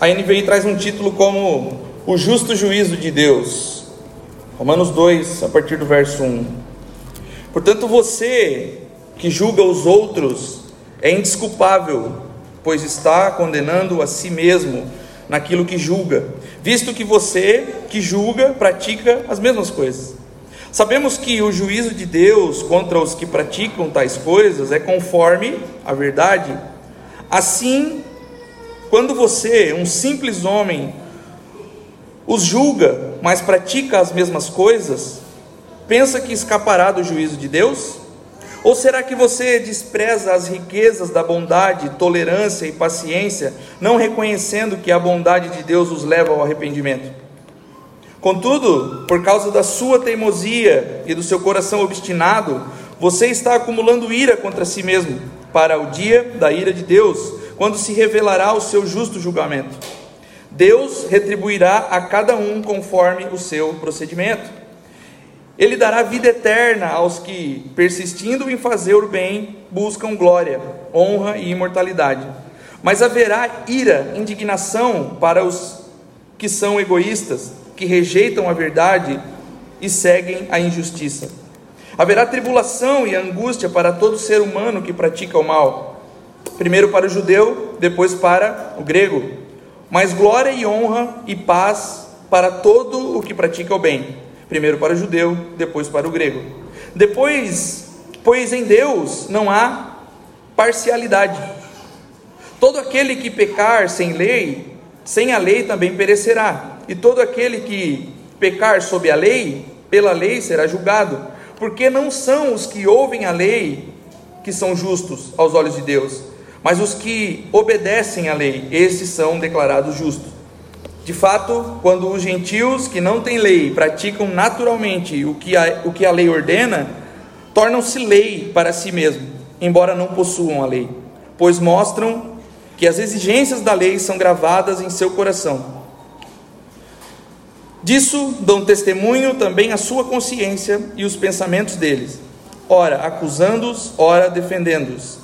A NVI traz um título como O Justo Juízo de Deus. Romanos 2, a partir do verso 1. Portanto, você que julga os outros é indesculpável, pois está condenando a si mesmo naquilo que julga, visto que você que julga pratica as mesmas coisas. Sabemos que o juízo de Deus contra os que praticam tais coisas é conforme a verdade. Assim, quando você, um simples homem, os julga, mas pratica as mesmas coisas, pensa que escapará do juízo de Deus? Ou será que você despreza as riquezas da bondade, tolerância e paciência, não reconhecendo que a bondade de Deus os leva ao arrependimento? Contudo, por causa da sua teimosia e do seu coração obstinado, você está acumulando ira contra si mesmo, para o dia da ira de Deus, quando se revelará o seu justo julgamento. Deus retribuirá a cada um conforme o seu procedimento. Ele dará vida eterna aos que, persistindo em fazer o bem, buscam glória, honra e imortalidade. Mas haverá ira, indignação para os que são egoístas, que rejeitam a verdade e seguem a injustiça. Haverá tribulação e angústia para todo ser humano que pratica o mal primeiro para o judeu, depois para o grego. Mas glória e honra e paz para todo o que pratica o bem, primeiro para o judeu, depois para o grego. Depois, pois em Deus não há parcialidade. Todo aquele que pecar sem lei, sem a lei também perecerá. E todo aquele que pecar sob a lei, pela lei será julgado. Porque não são os que ouvem a lei que são justos aos olhos de Deus, mas os que obedecem à lei, esses são declarados justos. De fato, quando os gentios que não têm lei praticam naturalmente o que a, o que a lei ordena, tornam-se lei para si mesmo, embora não possuam a lei, pois mostram que as exigências da lei são gravadas em seu coração. Disso dão testemunho também a sua consciência e os pensamentos deles, ora acusando-os, ora defendendo-os.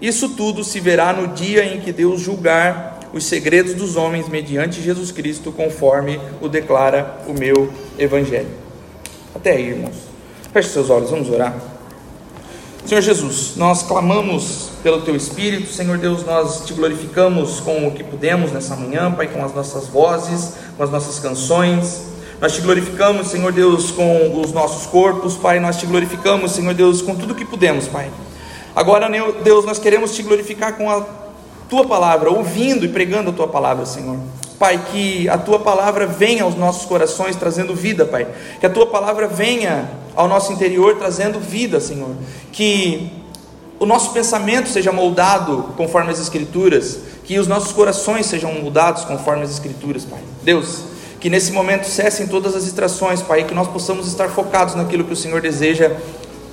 Isso tudo se verá no dia em que Deus julgar os segredos dos homens mediante Jesus Cristo, conforme o declara o meu Evangelho. Até aí, irmãos. Feche seus olhos, vamos orar. Senhor Jesus, nós clamamos pelo Teu Espírito, Senhor Deus, nós te glorificamos com o que pudemos nessa manhã, Pai, com as nossas vozes, com as nossas canções. Nós te glorificamos, Senhor Deus, com os nossos corpos, Pai. Nós te glorificamos, Senhor Deus, com tudo que pudemos, Pai. Agora, Deus, nós queremos te glorificar com a tua palavra, ouvindo e pregando a tua palavra, Senhor. Pai, que a tua palavra venha aos nossos corações trazendo vida, Pai. Que a tua palavra venha ao nosso interior trazendo vida, Senhor. Que o nosso pensamento seja moldado conforme as Escrituras. Que os nossos corações sejam moldados conforme as Escrituras, Pai. Deus, que nesse momento cessem todas as distrações, Pai. Que nós possamos estar focados naquilo que o Senhor deseja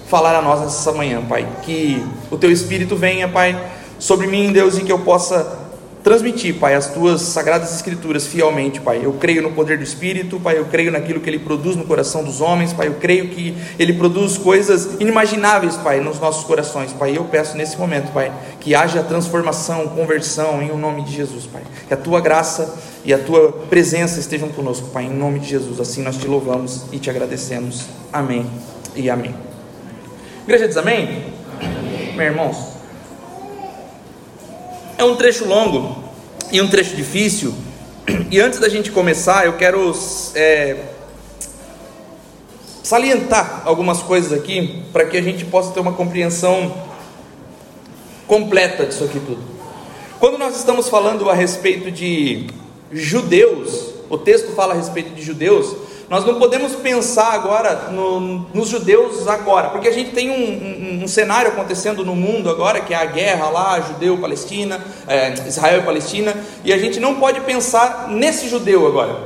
falar a nós nessa manhã, Pai. Que o Teu Espírito venha, Pai, sobre mim, Deus, e que eu possa transmitir, Pai, as Tuas sagradas Escrituras fielmente, Pai. Eu creio no poder do Espírito, Pai. Eu creio naquilo que Ele produz no coração dos homens, Pai. Eu creio que Ele produz coisas inimagináveis, Pai, nos nossos corações, Pai. Eu peço nesse momento, Pai, que haja transformação, conversão em o nome de Jesus, Pai. Que a Tua graça e a Tua presença estejam conosco, Pai, em nome de Jesus. Assim nós te louvamos e te agradecemos. Amém e amém. Igreja diz amém? amém? Meus irmãos, é um trecho longo e um trecho difícil. E antes da gente começar, eu quero é, salientar algumas coisas aqui para que a gente possa ter uma compreensão completa disso aqui tudo. Quando nós estamos falando a respeito de judeus, o texto fala a respeito de judeus, nós não podemos pensar agora no, nos judeus agora, porque a gente tem um, um, um, cenário acontecendo no mundo agora, que é a guerra lá, judeu-palestina, é, Israel e Palestina, e a gente não pode pensar nesse judeu agora,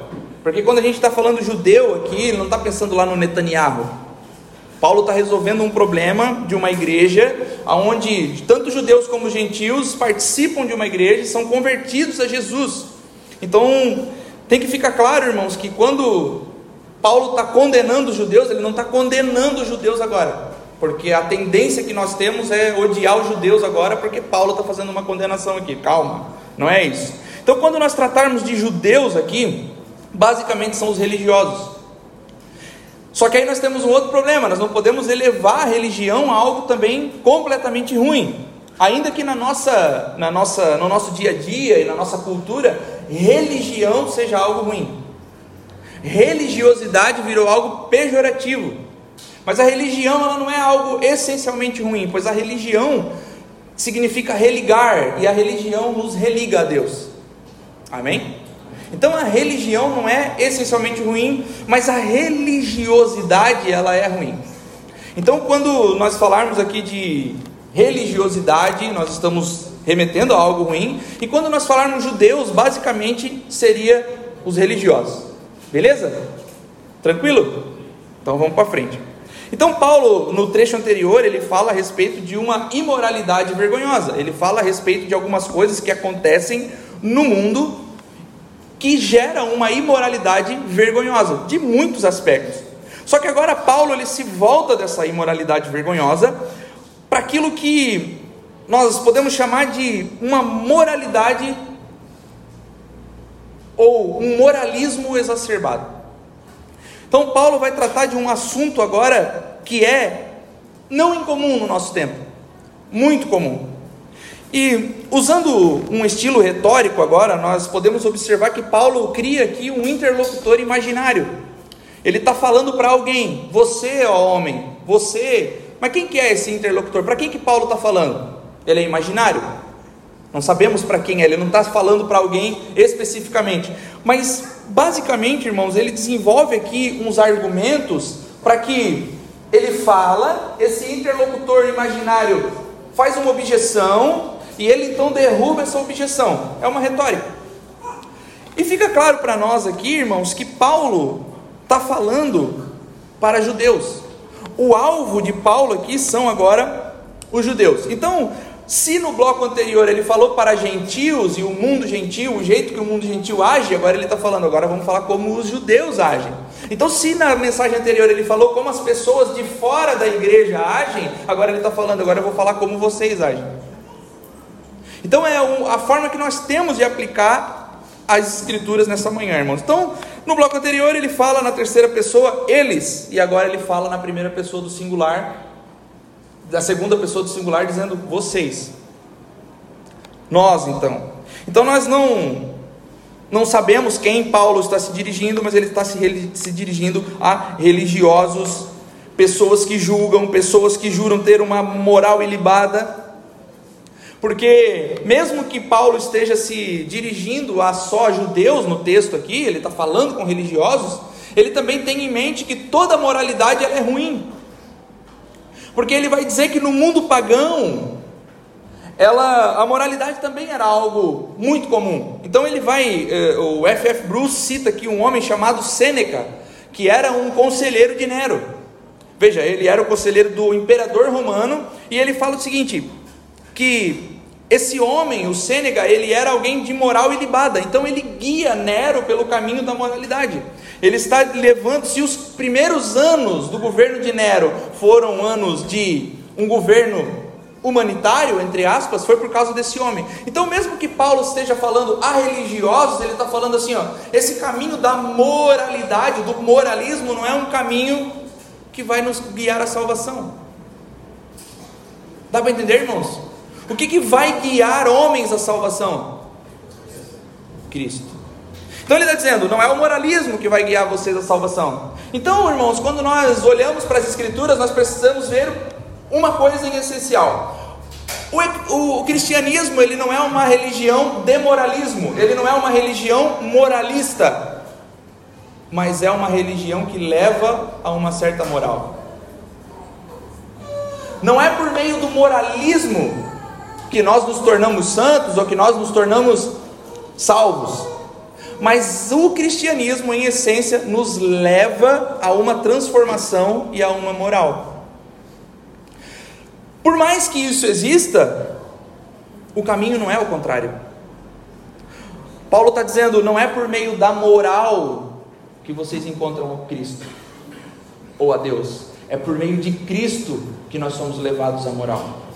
porque quando a gente está falando judeu aqui, ele não está pensando lá no Netanyahu. Paulo está resolvendo um problema de uma igreja, onde tanto judeus como gentios participam de uma igreja e são convertidos a Jesus. Então, tem que ficar claro, irmãos, que quando Paulo está condenando os judeus, ele não está condenando os judeus agora, porque a tendência que nós temos é odiar os judeus agora, porque Paulo está fazendo uma condenação aqui. Calma, não é isso. Então, quando nós tratarmos de judeus aqui, basicamente são os religiosos. Só que aí nós temos um outro problema, nós não podemos elevar a religião a algo também completamente ruim. Ainda que na nossa, na nossa, no nosso dia a dia e na nossa cultura, religião seja algo ruim. Religiosidade virou algo pejorativo. Mas a religião ela não é algo essencialmente ruim, pois a religião significa religar e a religião nos religa a Deus. Amém? Então a religião não é essencialmente ruim, mas a religiosidade ela é ruim. Então quando nós falarmos aqui de religiosidade, nós estamos remetendo a algo ruim, e quando nós falarmos judeus, basicamente seria os religiosos. Beleza? Tranquilo? Então vamos para frente. Então Paulo, no trecho anterior, ele fala a respeito de uma imoralidade vergonhosa. Ele fala a respeito de algumas coisas que acontecem no mundo que geram uma imoralidade vergonhosa, de muitos aspectos. Só que agora Paulo ele se volta dessa imoralidade vergonhosa para aquilo que nós podemos chamar de uma moralidade ou um moralismo exacerbado. Então Paulo vai tratar de um assunto agora que é não incomum no nosso tempo, muito comum. E usando um estilo retórico agora, nós podemos observar que Paulo cria aqui um interlocutor imaginário. Ele está falando para alguém, você, ó homem, você. Mas quem que é esse interlocutor? Para quem que Paulo está falando? Ele é imaginário? Não sabemos para quem é, ele não está falando para alguém especificamente. Mas, basicamente, irmãos, ele desenvolve aqui uns argumentos para que ele fala, esse interlocutor imaginário faz uma objeção, e ele então derruba essa objeção. É uma retórica. E fica claro para nós aqui, irmãos, que Paulo está falando para judeus. O alvo de Paulo aqui são agora os judeus. Então, se no bloco anterior ele falou para gentios e o mundo gentil, o jeito que o mundo gentil age, agora ele está falando, agora vamos falar como os judeus agem. Então, se na mensagem anterior ele falou como as pessoas de fora da igreja agem, agora ele está falando, agora eu vou falar como vocês agem. Então é a forma que nós temos de aplicar as escrituras nessa manhã, irmãos. Então, no bloco anterior ele fala na terceira pessoa eles, e agora ele fala na primeira pessoa do singular, da segunda pessoa do singular dizendo vocês. Nós, então. Então nós não não sabemos quem Paulo está se dirigindo, mas ele está se, se dirigindo a religiosos, pessoas que julgam, pessoas que juram ter uma moral ilibada, porque, mesmo que Paulo esteja se dirigindo a só judeus no texto aqui, ele está falando com religiosos, ele também tem em mente que toda moralidade é ruim. Porque ele vai dizer que no mundo pagão, ela, a moralidade também era algo muito comum. Então ele vai, eh, o F.F. Bruce cita aqui um homem chamado Sêneca, que era um conselheiro de Nero. Veja, ele era o conselheiro do imperador romano, e ele fala o seguinte: que esse homem, o Sênega, ele era alguém de moral ilibada, então ele guia Nero pelo caminho da moralidade. Ele está levando, se os primeiros anos do governo de Nero foram anos de um governo humanitário, entre aspas, foi por causa desse homem. Então, mesmo que Paulo esteja falando a religiosos, ele está falando assim: ó, esse caminho da moralidade, do moralismo, não é um caminho que vai nos guiar à salvação. Dá para entender, irmãos? O que, que vai guiar homens à salvação? Cristo. Então ele está dizendo, não é o moralismo que vai guiar vocês à salvação. Então, irmãos, quando nós olhamos para as Escrituras, nós precisamos ver uma coisa em essencial. O, o, o, cristianismo ele não é uma religião de moralismo, ele não é uma religião moralista, mas é uma religião que leva a uma certa moral. Não é por meio do moralismo que nós nos tornamos santos ou que nós nos tornamos salvos. Mas o cristianismo, em essência, nos leva a uma transformação e a uma moral. Por mais que isso exista, o caminho não é o contrário. Paulo está dizendo: não é por meio da moral que vocês encontram o Cristo ou a Deus, é por meio de Cristo que nós somos levados à moral.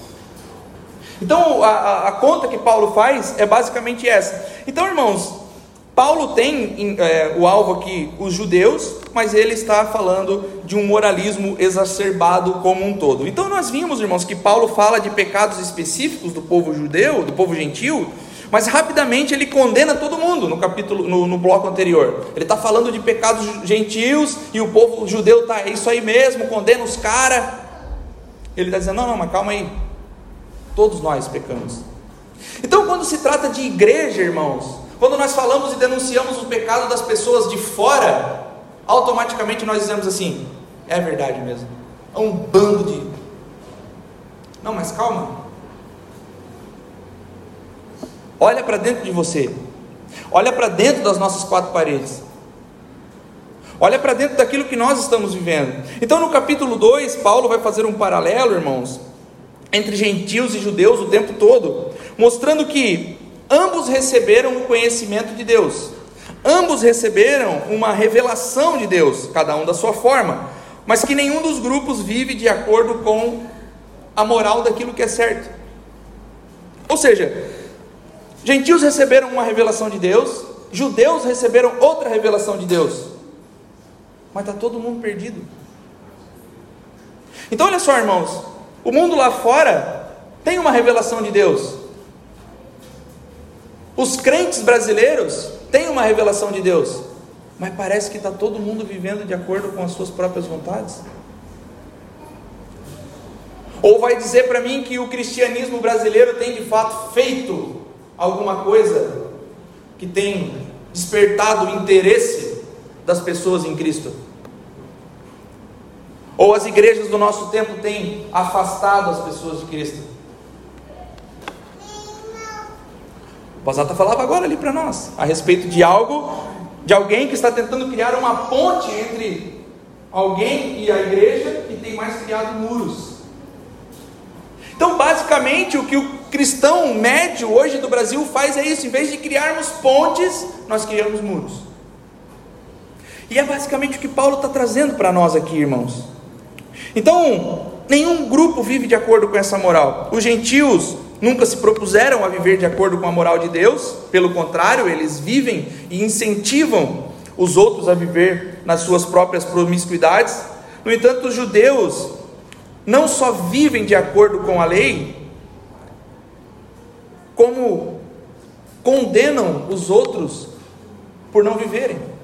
Então, a, a, conta que Paulo faz é basicamente essa. Então, irmãos, Paulo tem é, o alvo aqui os judeus, mas ele está falando de um moralismo exacerbado como um todo. Então nós vimos, irmãos, que Paulo fala de pecados específicos do povo judeu, do povo gentil, mas rapidamente ele condena todo mundo no capítulo, no, no bloco anterior. Ele está falando de pecados gentios e o povo judeu está, é isso aí mesmo, condena os caras. Ele está dizendo, não, não, mas calma aí. Todos nós pecamos. Então, quando se trata de igreja, irmãos, quando nós falamos e denunciamos o pecado das pessoas de fora, automaticamente nós dizemos assim: é verdade mesmo. É um bando de. Não, mas calma. Olha para dentro de você. Olha para dentro das nossas quatro paredes. Olha para dentro daquilo que nós estamos vivendo. Então, no capítulo 2, Paulo vai fazer um paralelo, irmãos, entre gentios e judeus o tempo todo, mostrando que Ambos receberam o conhecimento de Deus. Ambos receberam uma revelação de Deus, cada um da sua forma, mas que nenhum dos grupos vive de acordo com a moral daquilo que é certo. Ou seja, gentios receberam uma revelação de Deus, judeus receberam outra revelação de Deus, mas está todo mundo perdido. Então, olha só, irmãos, o mundo lá fora tem uma revelação de Deus, os crentes brasileiros têm uma revelação de Deus, mas parece que está todo mundo vivendo de acordo com as suas próprias vontades. Ou vai dizer para mim que o cristianismo brasileiro tem de fato feito alguma coisa que tem despertado o interesse das pessoas em Cristo? Ou as igrejas do nosso tempo têm afastado as pessoas de Cristo? Basata falava agora ali para nós, a respeito de algo, de alguém que está tentando criar uma ponte entre alguém e a igreja e tem mais criado muros. Então, basicamente, o que o cristão médio hoje do Brasil faz é isso: em vez de criarmos pontes, nós criamos muros. E é basicamente o que Paulo está trazendo para nós aqui, irmãos. Então, nenhum grupo vive de acordo com essa moral. Os gentios nunca se propuseram a viver de acordo com a moral de Deus, pelo contrário, eles vivem e incentivam os outros a viver nas suas próprias promiscuidades. No entanto, os judeus não só vivem de acordo com a lei, como condenam os outros por não viverem.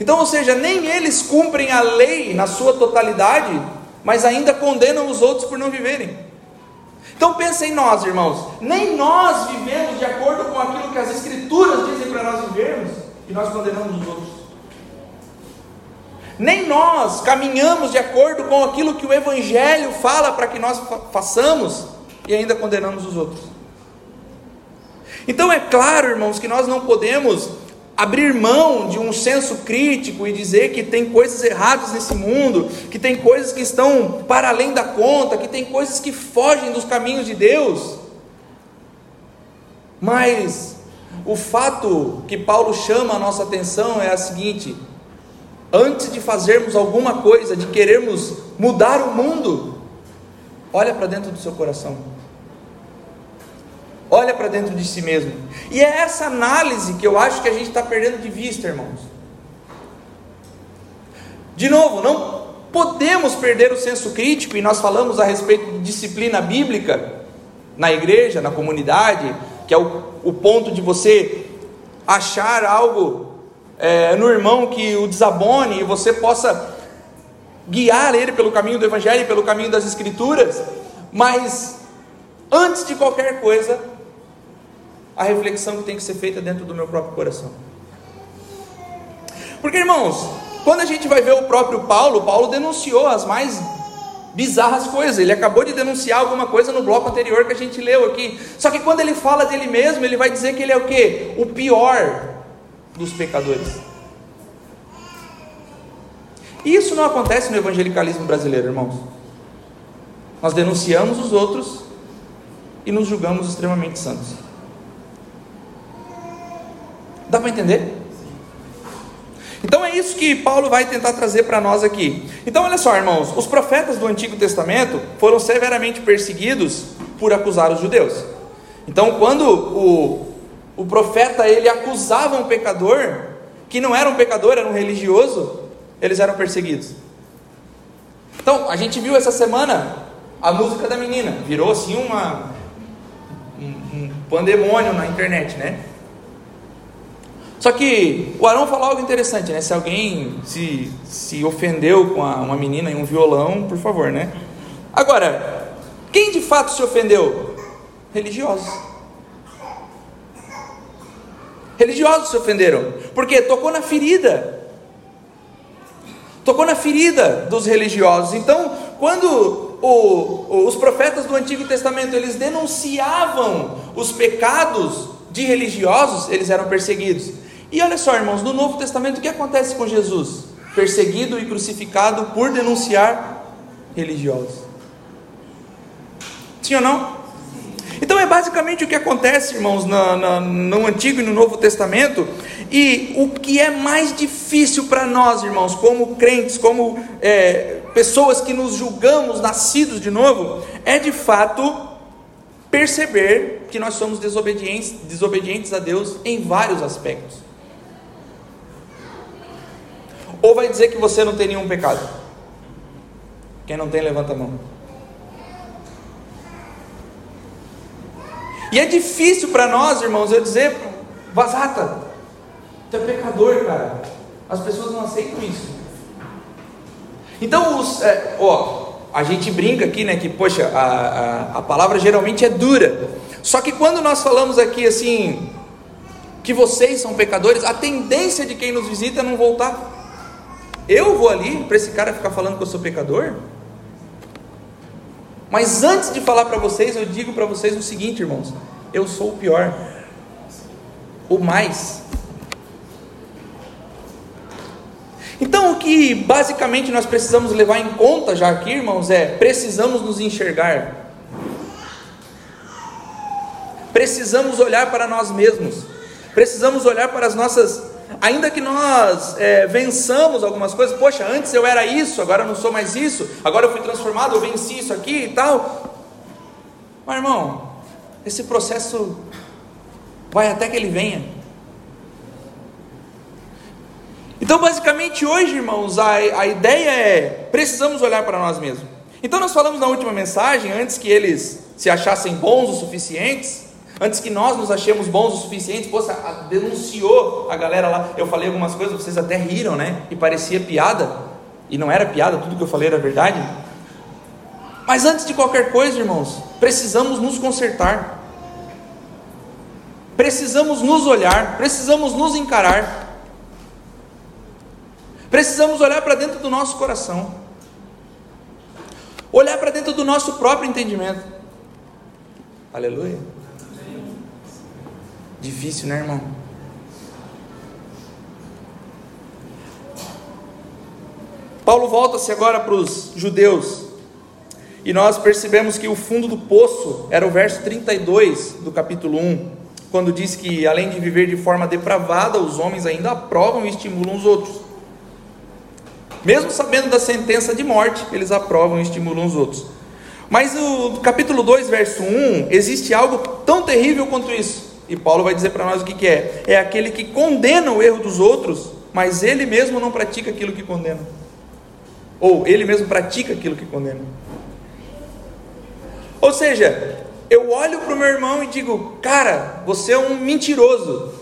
Então, ou seja, nem eles cumprem a lei na sua totalidade, mas ainda condenam os outros por não viverem. Então pensa em nós, irmãos. Nem nós vivemos de acordo com aquilo que as Escrituras dizem para nós vivermos e nós condenamos os outros. Nem nós caminhamos de acordo com aquilo que o Evangelho fala para que nós façamos e ainda condenamos os outros. Então é claro, irmãos, que nós não podemos abrir mão de um senso crítico e dizer que tem coisas erradas nesse mundo, que tem coisas que estão para além da conta, que tem coisas que fogem dos caminhos de Deus. Mas o fato que Paulo chama a nossa atenção é a seguinte: antes de fazermos alguma coisa, de querermos mudar o mundo, olha para dentro do seu coração. Olha para dentro de si mesmo. E é essa análise que eu acho que a gente está perdendo de vista, irmãos. De novo, não podemos perder o senso crítico, e nós falamos a respeito de disciplina bíblica na igreja, na comunidade, que é o, o ponto de você achar algo é, no irmão que o desabone e você possa guiar ele pelo caminho do Evangelho, pelo caminho das Escrituras, mas antes de qualquer coisa, a reflexão que tem que ser feita dentro do meu próprio coração. Porque, irmãos, quando a gente vai ver o próprio Paulo, Paulo denunciou as mais bizarras coisas. Ele acabou de denunciar alguma coisa no bloco anterior que a gente leu aqui. Só que quando ele fala dele mesmo, ele vai dizer que ele é o que? O pior dos pecadores. E isso não acontece no evangelicalismo brasileiro, irmãos. Nós denunciamos os outros e nos julgamos extremamente santos. Dá para entender? Então é isso que Paulo vai tentar trazer para nós aqui. Então olha só, irmãos, os profetas do Antigo Testamento foram severamente perseguidos por acusar os judeus. Então quando o o profeta ele acusava um pecador, que não era um pecador, era um religioso, eles eram perseguidos. Então, a gente viu essa semana a música da menina, virou assim uma, um, um pandemônio na internet, né? Só que o Arão falou algo interessante, né? Se alguém se, se ofendeu com a, uma menina em um violão, por favor, né? Agora, quem de fato se ofendeu? Religiosos. Religiosos se ofenderam, porque tocou na ferida. Tocou na ferida dos religiosos. Então, quando o, os profetas do Antigo Testamento eles denunciavam os pecados de religiosos, eles eram perseguidos. E olha só, irmãos, no Novo Testamento o que acontece com Jesus? Perseguido e crucificado por denunciar religiosos. Sim ou não? Então é basicamente o que acontece, irmãos, no, Antigo e no Novo Testamento. E o que é mais difícil para nós, irmãos, como crentes, como é, pessoas que nos julgamos nascidos de novo, é de fato perceber que nós somos desobedientes, desobedientes a Deus em vários aspectos. Ou vai dizer que você não tem nenhum pecado? Quem não tem, levanta a mão. E é difícil para nós, irmãos, eu dizer, Vazata, tu é pecador, cara. As pessoas não aceitam isso. Então, os, é, ó, a gente brinca aqui, né, que, poxa, a, a, a palavra geralmente é dura. Só que quando nós falamos aqui assim, que vocês são pecadores, a tendência de quem nos visita é não voltar. Eu vou ali para esse cara ficar falando que eu sou pecador? Mas antes de falar para vocês, eu digo para vocês o seguinte, irmãos: eu sou o pior, o mais. Então, o que basicamente nós precisamos levar em conta já aqui, irmãos, é precisamos nos enxergar, precisamos olhar para nós mesmos, precisamos olhar para as nossas Ainda que nós é, vençamos algumas coisas, poxa, antes eu era isso, agora eu não sou mais isso, agora eu fui transformado, eu venci isso aqui e tal. Mas irmão, esse processo vai até que ele venha. Então, basicamente, hoje, irmãos, a, a ideia é: precisamos olhar para nós mesmos. Então, nós falamos na última mensagem, antes que eles se achassem bons o suficientes, Antes que nós nos achemos bons o suficiente, poxa, denunciou a galera lá. Eu falei algumas coisas, vocês até riram, né? E parecia piada. E não era piada, tudo que eu falei era verdade. Mas antes de qualquer coisa, irmãos, precisamos nos consertar. Precisamos nos olhar, precisamos nos encarar. Precisamos olhar para dentro do nosso coração. Olhar para dentro do nosso próprio entendimento. Aleluia. Difícil, né, irmão? Paulo volta-se agora para os judeus, e nós percebemos que o fundo do poço era o verso 32 do capítulo 1, quando diz que além de viver de forma depravada, os homens ainda aprovam e estimulam os outros. Mesmo sabendo da sentença de morte, eles aprovam e estimulam os outros. Mas no capítulo 2, verso 1, existe algo tão terrível quanto isso. E Paulo vai dizer para nós o que, que é: é aquele que condena o erro dos outros, mas ele mesmo não pratica aquilo que condena. Ou ele mesmo pratica aquilo que condena. Ou seja, eu olho para o meu irmão e digo: cara, você é um mentiroso.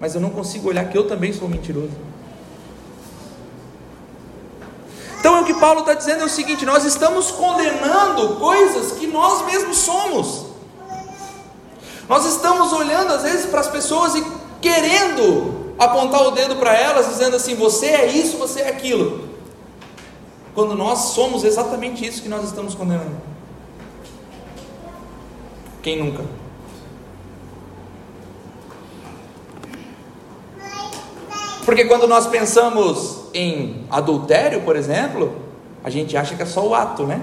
Mas eu não consigo olhar que eu também sou mentiroso. Então é o que Paulo está dizendo é o seguinte: nós estamos condenando coisas que nós mesmos somos. Nós estamos olhando às vezes para as pessoas e querendo apontar o dedo para elas, dizendo assim: você é isso, você é aquilo. Quando nós somos exatamente isso que nós estamos condenando. Quem nunca? Porque quando nós pensamos em adultério, por exemplo, a gente acha que é só o ato, né?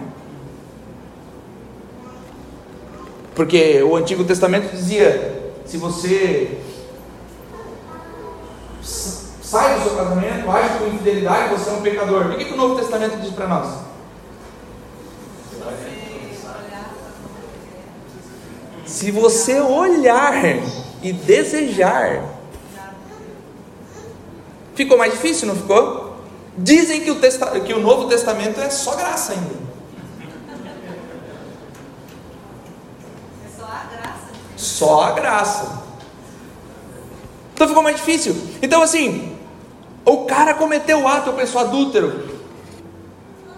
Porque o Antigo Testamento dizia: se você sai do seu casamento, age com infidelidade, você é um pecador. O que, que o Novo Testamento diz para nós? Se você olhar e desejar, ficou mais difícil, não ficou? Dizem que o, testa, que o Novo Testamento é só graça ainda. É só a graça. Só a graça. Então ficou mais difícil. Então, assim, o cara cometeu o ato, eu penso adúltero.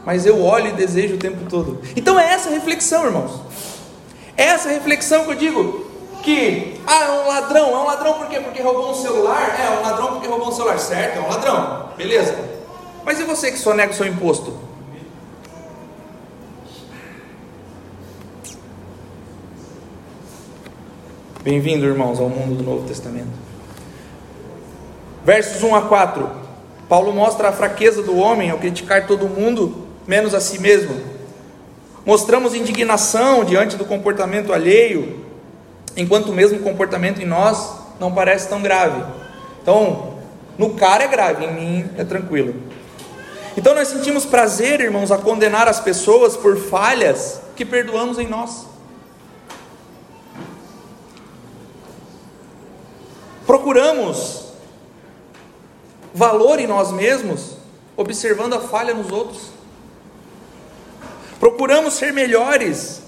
Mas eu olho e desejo o tempo todo. Então é essa reflexão, irmãos. É essa reflexão que eu digo que ah, é um ladrão, é um ladrão por quê? Porque roubou um celular? É, é um ladrão porque roubou um celular, certo? É um ladrão, beleza. Mas e você que só nega o seu imposto? Bem-vindo, irmãos, ao mundo do Novo Testamento. Versos 1 a 4. Paulo mostra a fraqueza do homem ao criticar todo mundo, menos a si mesmo. Mostramos indignação diante do comportamento alheio, enquanto o mesmo comportamento em nós não parece tão grave. Então, no cara é grave, em mim é tranquilo. Então nós sentimos prazer, irmãos, a condenar as pessoas por falhas que perdoamos em nós. Procuramos valor em nós mesmos, observando a falha nos outros. Procuramos ser melhores,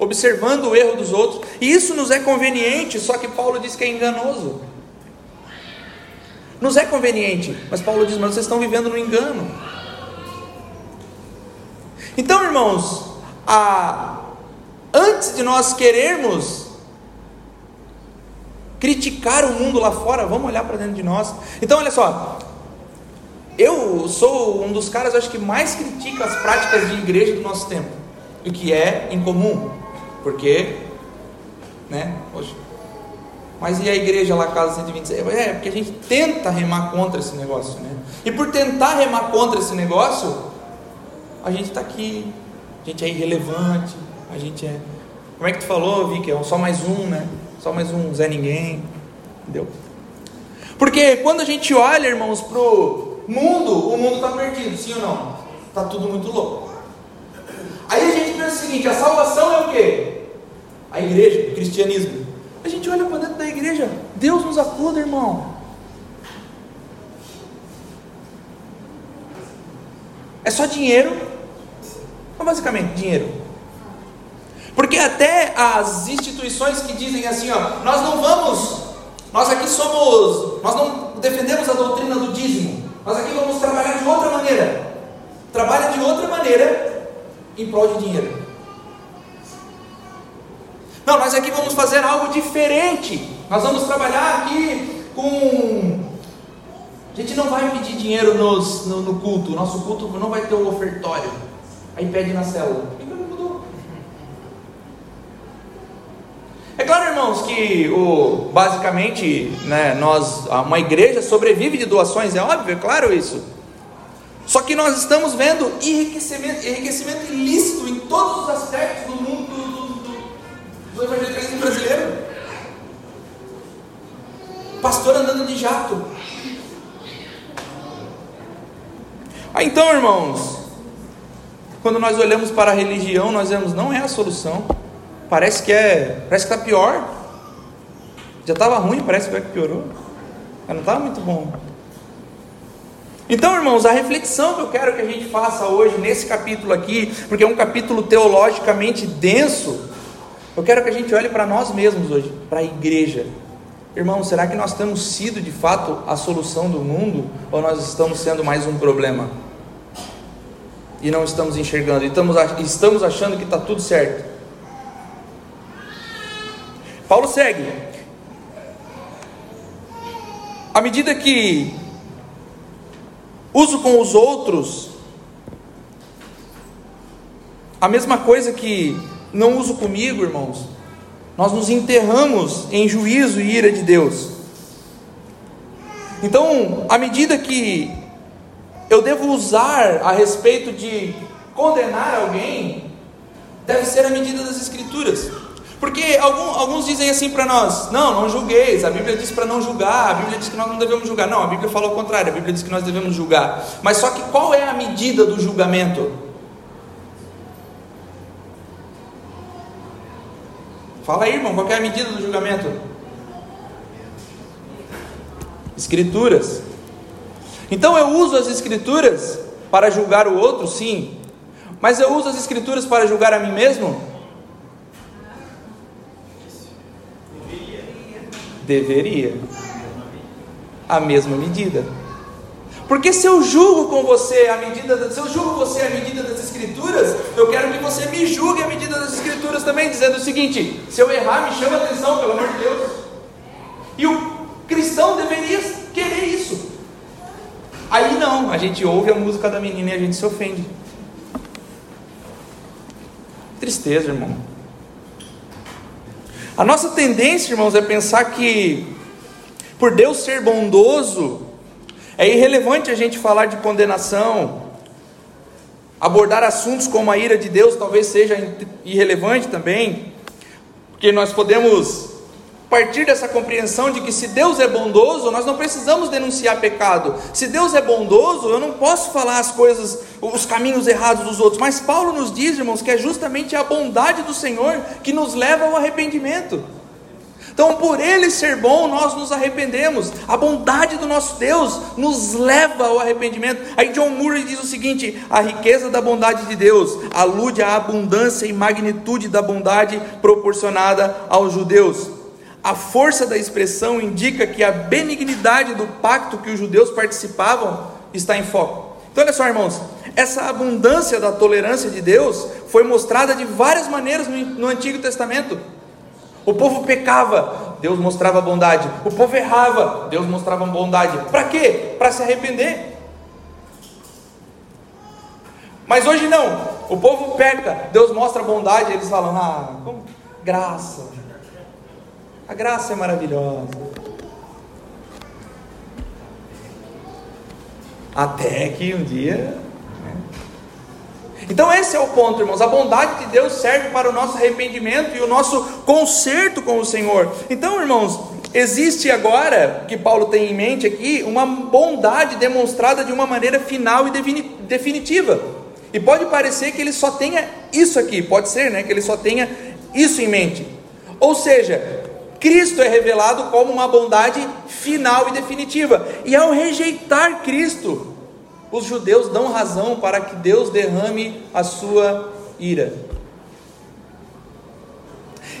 observando o erro dos outros. E isso nos é conveniente, só que Paulo diz que é enganoso. Nos é conveniente, mas Paulo diz: mas vocês estão vivendo no engano. Então, irmãos, a, antes de nós querermos criticar o mundo lá fora, vamos olhar para dentro de nós. Então, olha só, eu sou um dos caras, acho que mais critica as práticas de igreja do nosso tempo, o que é incomum, porque, né, hoje. Mas e a igreja lá, casa 126? É, porque a gente tenta remar contra esse negócio, né? E por tentar remar contra esse negócio, a gente está aqui, a gente é irrelevante, a gente é. Como é que tu falou, Vicky? É só mais um, né? Só mais um Zé Ninguém. Entendeu? Porque quando a gente olha, irmãos, pro mundo, o mundo está perdido, sim ou não? Está tudo muito louco. Aí a gente pensa o seguinte: a salvação é o quê? A igreja, o cristianismo. A gente olha para dentro da igreja, Deus nos acuda, irmão. É só dinheiro, basicamente dinheiro. Porque até as instituições que dizem assim, ó, nós não vamos, nós aqui somos, nós não defendemos a doutrina do dízimo, nós aqui vamos trabalhar de outra maneira. Trabalha de outra maneira em prol de dinheiro. Não, nós aqui vamos fazer algo diferente. Nós vamos trabalhar aqui com. A gente não vai pedir dinheiro nos, no, no culto, nosso culto não vai ter o um ofertório. Aí pede na célula. É claro, irmãos, que o, basicamente né, nós, uma igreja sobrevive de doações, é óbvio, é claro isso. Só que nós estamos vendo enriquecimento, enriquecimento ilícito em todos os aspectos do mundo do, do, do evangelicalismo brasileiro. Pastor andando de jato. Ah, então, irmãos, quando nós olhamos para a religião, nós vemos não é a solução parece que é, parece que está pior. Já estava ruim, parece que piorou. Mas não estava muito bom. Então, irmãos, a reflexão que eu quero que a gente faça hoje nesse capítulo aqui, porque é um capítulo teologicamente denso, eu quero que a gente olhe para nós mesmos hoje, para a igreja. Irmão, será que nós temos sido de fato a solução do mundo ou nós estamos sendo mais um problema? E não estamos enxergando, e estamos achando que está tudo certo. Paulo segue. À medida que uso com os outros a mesma coisa que não uso comigo, irmãos, nós nos enterramos em juízo e ira de Deus. Então, à medida que eu devo usar a respeito de condenar alguém, deve ser a medida das Escrituras. Porque algum, alguns dizem assim para nós: não, não julgueis. A Bíblia diz para não julgar. A Bíblia diz que nós não devemos julgar. Não, a Bíblia fala o contrário. A Bíblia diz que nós devemos julgar. Mas só que qual é a medida do julgamento? Fala aí, irmão, qual é a medida do julgamento? Escrituras. Então eu uso as escrituras para julgar o outro, sim. Mas eu uso as escrituras para julgar a mim mesmo? Deveria. A mesma medida. Porque se eu julgo com você a medida, se eu julgo você a medida das escrituras, eu quero que você me julgue a medida das escrituras também, dizendo o seguinte: se eu errar, me chama atenção, pelo amor de Deus. E o cristão deveria querer isso. Aí não, a gente ouve a música da menina e a gente se ofende. Tristeza, irmão. A nossa tendência, irmãos, é pensar que por Deus ser bondoso, é irrelevante a gente falar de condenação, abordar assuntos como a ira de Deus talvez seja irrelevante também, porque nós podemos partir dessa compreensão de que se Deus é bondoso, nós não precisamos denunciar pecado. Se Deus é bondoso, eu não posso falar as coisas, os caminhos errados dos outros. Mas Paulo nos diz, irmãos, que é justamente a bondade do Senhor que nos leva ao arrependimento. Então, por Ele ser bom, nós nos arrependemos. A bondade do nosso Deus nos leva ao arrependimento. Aí John Murray diz o seguinte: a riqueza da bondade de Deus alude à abundância e magnitude da bondade proporcionada aos judeus. A força da expressão indica que a benignidade do pacto que os judeus participavam está em foco. Então, olha só, irmãos, essa abundância da tolerância de Deus foi mostrada de várias maneiras no, Antigo Testamento. O povo pecava, Deus mostrava bondade. O povo errava, Deus mostrava bondade. Para quê? Para se arrepender. Mas hoje não. O povo peca, Deus mostra bondade, eles falam: "Ah, como? graça. A graça é maravilhosa." Até que um dia então, esse é o ponto, irmãos. A bondade de Deus serve para o nosso arrependimento e o nosso conserto com o Senhor. Então, irmãos, existe agora, que Paulo tem em mente aqui, uma bondade demonstrada de uma maneira final e definitiva. E pode parecer que ele só tenha isso aqui, pode ser, né? Que ele só tenha isso em mente. Ou seja, Cristo é revelado como uma bondade final e definitiva. E ao rejeitar Cristo, os judeus dão razão para que Deus derrame a sua ira.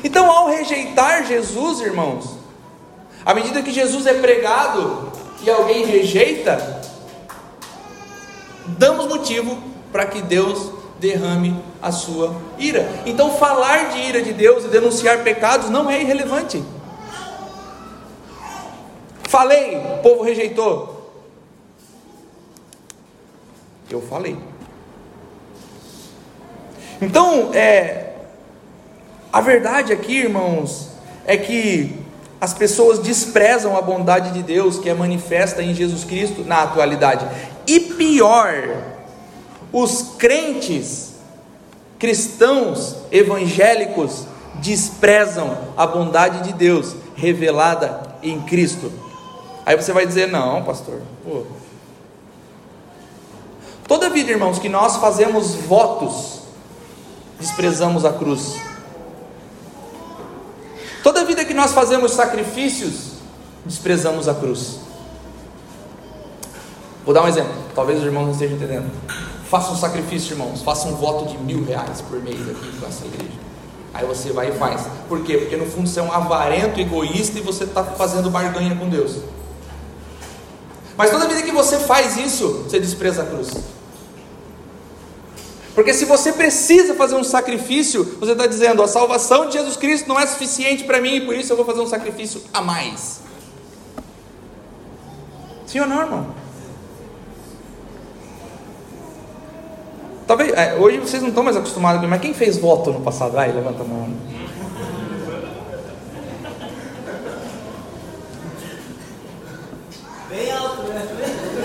Então, ao rejeitar Jesus, irmãos, à medida que Jesus é pregado e alguém rejeita, damos motivo para que Deus derrame a sua ira. Então, falar de ira de Deus e denunciar pecados não é irrelevante. Falei, o povo rejeitou. Eu falei. Então, é, a verdade aqui, irmãos, é que as pessoas desprezam a bondade de Deus que é manifesta em Jesus Cristo na atualidade. E pior, os crentes cristãos evangélicos desprezam a bondade de Deus revelada em Cristo. Aí você vai dizer: não, pastor, pô, Toda vida, irmãos, que nós fazemos votos, desprezamos a cruz. Toda vida que nós fazemos sacrifícios, desprezamos a cruz. Vou dar um exemplo, talvez os irmãos não estejam entendendo. Faça um sacrifício, irmãos, faça um voto de mil reais por mês aqui com essa igreja. Aí você vai e faz. Por quê? Porque no fundo você é um avarento, egoísta e você está fazendo barganha com Deus. Mas toda vida que você faz isso, você despreza a cruz. Porque se você precisa fazer um sacrifício, você está dizendo: a salvação de Jesus Cristo não é suficiente para mim e por isso eu vou fazer um sacrifício a mais. Sim ou não, irmão? Talvez, é, hoje vocês não estão mais acostumados, mas quem fez voto no passado? Vai, levanta a mão. Bem alto, né?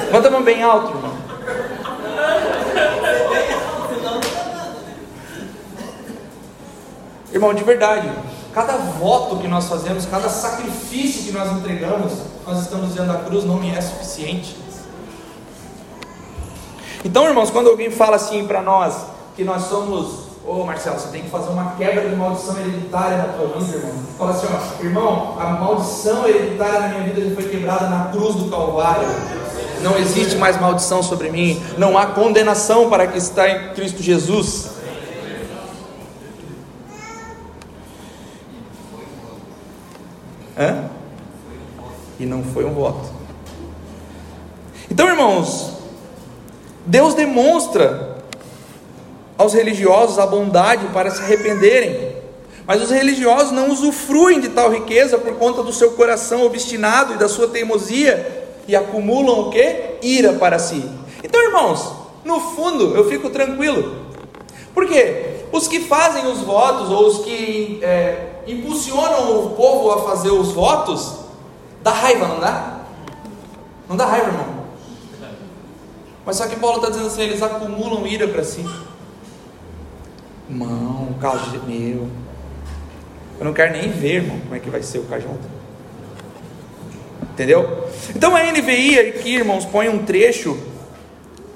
Levanta a mão bem alto, irmão. Irmão, de verdade, cada voto que nós fazemos, cada sacrifício que nós entregamos, nós estamos dizendo a cruz não me é suficiente. Então, irmãos, quando alguém fala assim para nós que nós somos Ô Marcelo, você tem que fazer uma quebra de maldição hereditária na tua vida, irmão. Fala assim, ó, irmão, a maldição hereditária na minha vida já foi quebrada na cruz do Calvário. Não existe mais maldição sobre mim. Não há condenação para que está em Cristo Jesus. Hã? E não foi um voto. Então, irmãos, Deus demonstra aos religiosos a bondade para se arrependerem. Mas os religiosos não usufruem de tal riqueza por conta do seu coração obstinado e da sua teimosia e acumulam o que? Ira para si. Então, irmãos, no fundo eu fico tranquilo. Por quê? Os que fazem os votos ou os que é, impulsionam o povo a fazer os votos, dá raiva, não dá? Não dá raiva, irmão? Mas só que Paulo está dizendo assim: eles acumulam ira para si. Irmão, o cajado é meu. Eu não quero nem ver, irmão, como é que vai ser o cajado. Entendeu? Então a NVI aqui, irmãos, põe um trecho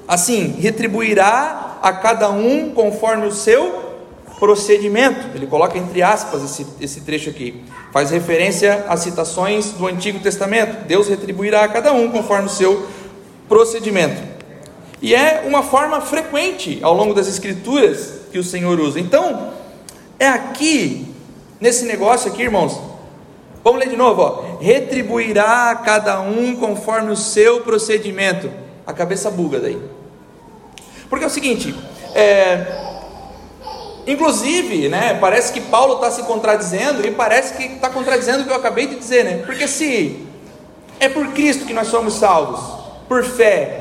assim: retribuirá a cada um conforme o seu procedimento. Ele coloca entre aspas esse, esse trecho aqui. Faz referência às citações do Antigo Testamento. Deus retribuirá a cada um conforme o seu procedimento. E é uma forma frequente ao longo das Escrituras que o Senhor usa. Então, é aqui, nesse negócio aqui, irmãos. Vamos ler de novo, ó. Retribuirá a cada um conforme o seu procedimento. A cabeça buga daí. Porque é o seguinte, é, Inclusive, né, parece que Paulo está se contradizendo e parece que está contradizendo o que eu acabei de dizer, né? Porque se é por Cristo que nós somos salvos, por fé,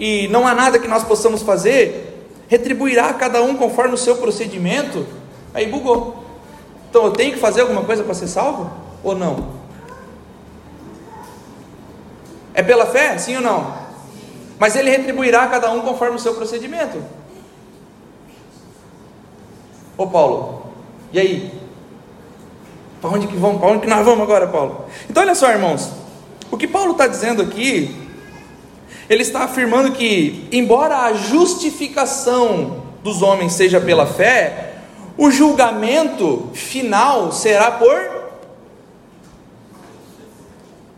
e não há nada que nós possamos fazer, retribuirá a cada um conforme o seu procedimento, aí bugou. Então eu tenho que fazer alguma coisa para ser salvo? Ou não? É pela fé? Sim ou não? Mas ele retribuirá a cada um conforme o seu procedimento. Ô Paulo, e aí? Para onde que vamos? Para onde que nós vamos agora, Paulo? Então olha só, irmãos. O que Paulo está dizendo aqui ele está afirmando que, embora a justificação dos homens seja pela fé, o julgamento final será por.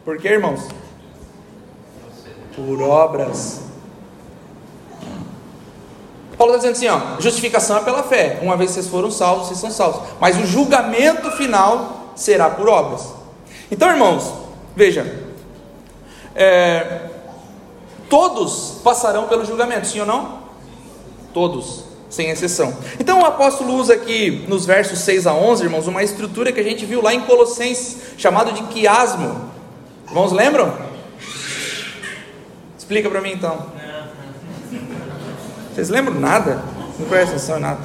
Por quê, irmãos? Por obras. Paulo está dizendo assim: ó, justificação é pela fé. Uma vez vocês foram salvos, vocês são salvos. Mas o julgamento final será por obras. Então, irmãos, veja. É, todos passarão pelo julgamento, sim ou não? Todos, sem exceção. Então o apóstolo usa aqui nos versos 6 a 11, irmãos, uma estrutura que a gente viu lá em Colossenses, chamado de quiasmo. Irmãos, lembram? Explica para mim então. Vocês lembram nada? Não presta atenção em nada.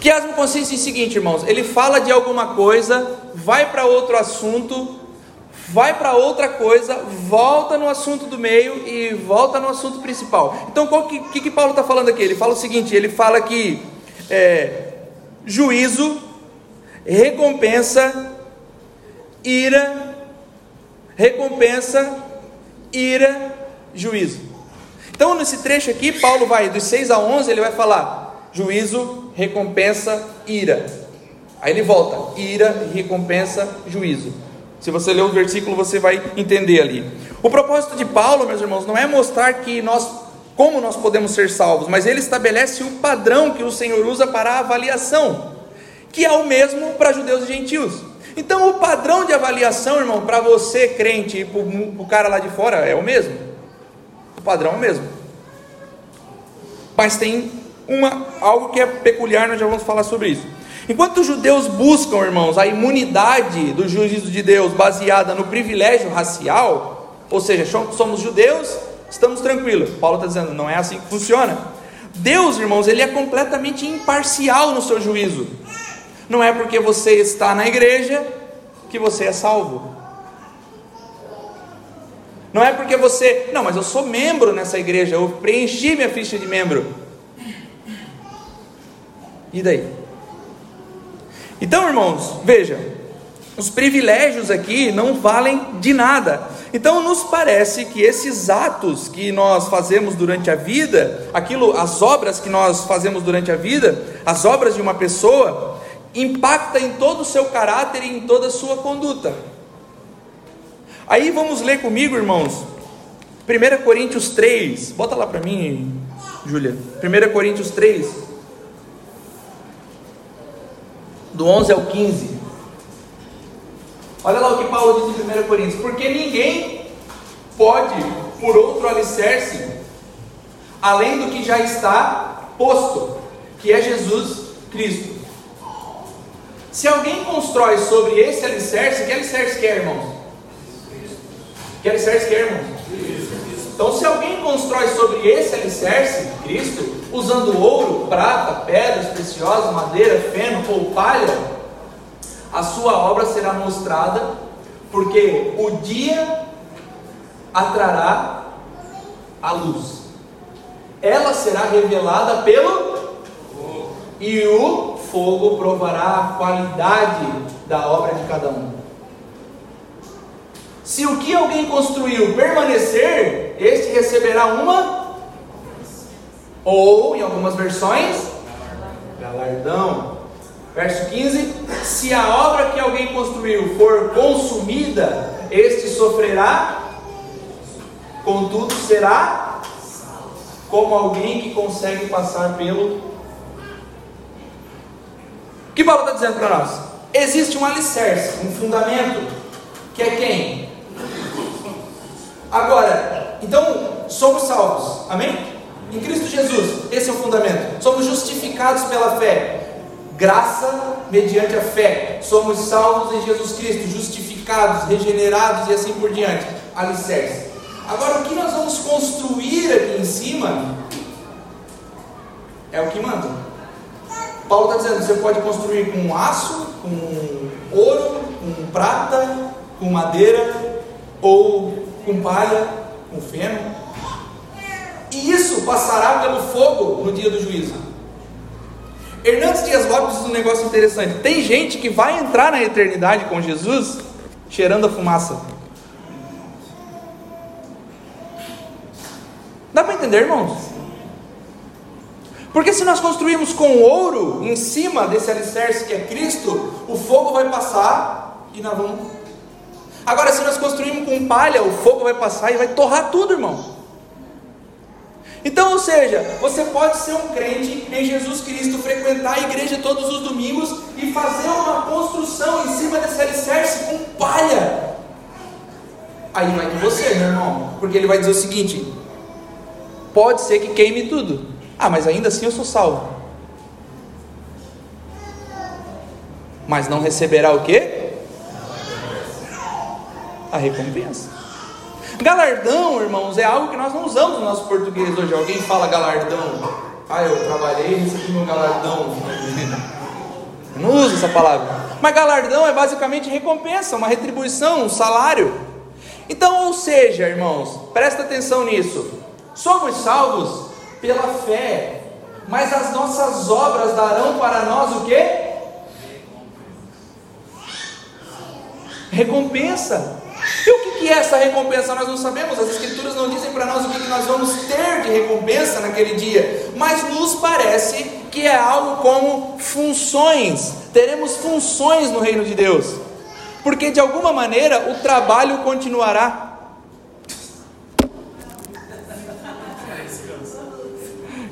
Quiasmo consiste em seguinte, irmãos: ele fala de alguma coisa, vai para outro assunto vai para outra coisa, volta no assunto do meio e volta no assunto principal. Então, o que, que, que, Paulo está falando aqui? Ele fala o seguinte: ele fala que é, juízo, recompensa, ira, recompensa, ira, juízo. Então, nesse trecho aqui, Paulo vai dos 6 a 11, ele vai falar juízo, recompensa, ira. Aí ele volta: ira, recompensa, juízo. Se você ler o versículo, você vai entender ali. O propósito de Paulo, meus irmãos, não é mostrar que nós como nós podemos ser salvos, mas ele estabelece o padrão que o Senhor usa para a avaliação, que é o mesmo para judeus e gentios. Então, o padrão de avaliação, irmão, para você crente e para o cara lá de fora é o mesmo. O padrão é o mesmo. Mas tem uma, algo que é peculiar, nós já vamos falar sobre isso. Enquanto os judeus buscam, irmãos, a imunidade do juízo de Deus baseada no privilégio racial, ou seja, somos judeus, estamos tranquilos. Paulo está dizendo, não é assim que funciona. Deus, irmãos, ele é completamente imparcial no seu juízo. Não é porque você está na igreja que você é salvo. Não é porque você, não, mas eu sou membro nessa igreja, eu preenchi minha ficha de membro. E daí? Então, irmãos, veja, os privilégios aqui não valem de nada. Então nos parece que esses atos que nós fazemos durante a vida, aquilo, as obras que nós fazemos durante a vida, as obras de uma pessoa, impacta em todo o seu caráter e em toda a sua conduta. Aí vamos ler comigo, irmãos, 1 Coríntios 3, bota lá para mim, Júlia. 1 Coríntios 3, do 11 ao 15. Olha lá o que Paulo diz em 1 Coríntios: Porque ninguém pode, por outro alicerce, além do que já está posto, que é Jesus Cristo. Se alguém constrói sobre esse alicerce, que alicerce que é, irmãos? Que alicerce que é, irmãos? Então, se alguém constrói sobre esse alicerce, Cristo, usando ouro, prata, pedras preciosas, madeira, feno ou palha, a sua obra será mostrada, porque o dia atrará a luz. Ela será revelada pelo e o fogo provará a qualidade da obra de cada um. Se o que alguém construiu permanecer, este receberá uma ou em algumas versões galardão. Verso 15: Se a obra que alguém construiu for consumida, este sofrerá, contudo será como alguém que consegue passar pelo. O que Paulo está dizendo para nós? Existe um alicerce, um fundamento, que é quem? Agora, então, somos salvos, amém? Em Cristo Jesus, esse é o fundamento. Somos justificados pela fé. Graça mediante a fé. Somos salvos em Jesus Cristo, justificados, regenerados e assim por diante. Alicerce. Agora, o que nós vamos construir aqui em cima é o que manda. Paulo está dizendo: você pode construir com aço, com ouro, com prata, com madeira, ou com palha, com feno. E isso passará pelo fogo no dia do juízo. Hernandes Dias Lopes diz um negócio interessante. Tem gente que vai entrar na eternidade com Jesus cheirando a fumaça. Dá para entender, irmãos? Porque se nós construirmos com ouro em cima desse alicerce que é Cristo, o fogo vai passar e nós vamos. Agora, se nós construirmos com palha, o fogo vai passar e vai torrar tudo, irmão. Então, ou seja, você pode ser um crente em Jesus Cristo, frequentar a igreja todos os domingos e fazer uma construção em cima desse alicerce com palha. Aí é de você, meu irmão, porque ele vai dizer o seguinte: pode ser que queime tudo, ah, mas ainda assim eu sou salvo. Mas não receberá o que? A recompensa. Galardão, irmãos, é algo que nós não usamos no nosso português hoje. Alguém fala galardão. Ah, eu trabalhei recebi meu galardão. Eu não uso essa palavra. Mas galardão é basicamente recompensa, uma retribuição, um salário. Então, ou seja, irmãos, presta atenção nisso. Somos salvos pela fé, mas as nossas obras darão para nós o que? Recompensa. E o que é essa recompensa? Nós não sabemos, as Escrituras não dizem para nós o que nós vamos ter de recompensa naquele dia, mas nos parece que é algo como funções, teremos funções no reino de Deus, porque de alguma maneira o trabalho continuará.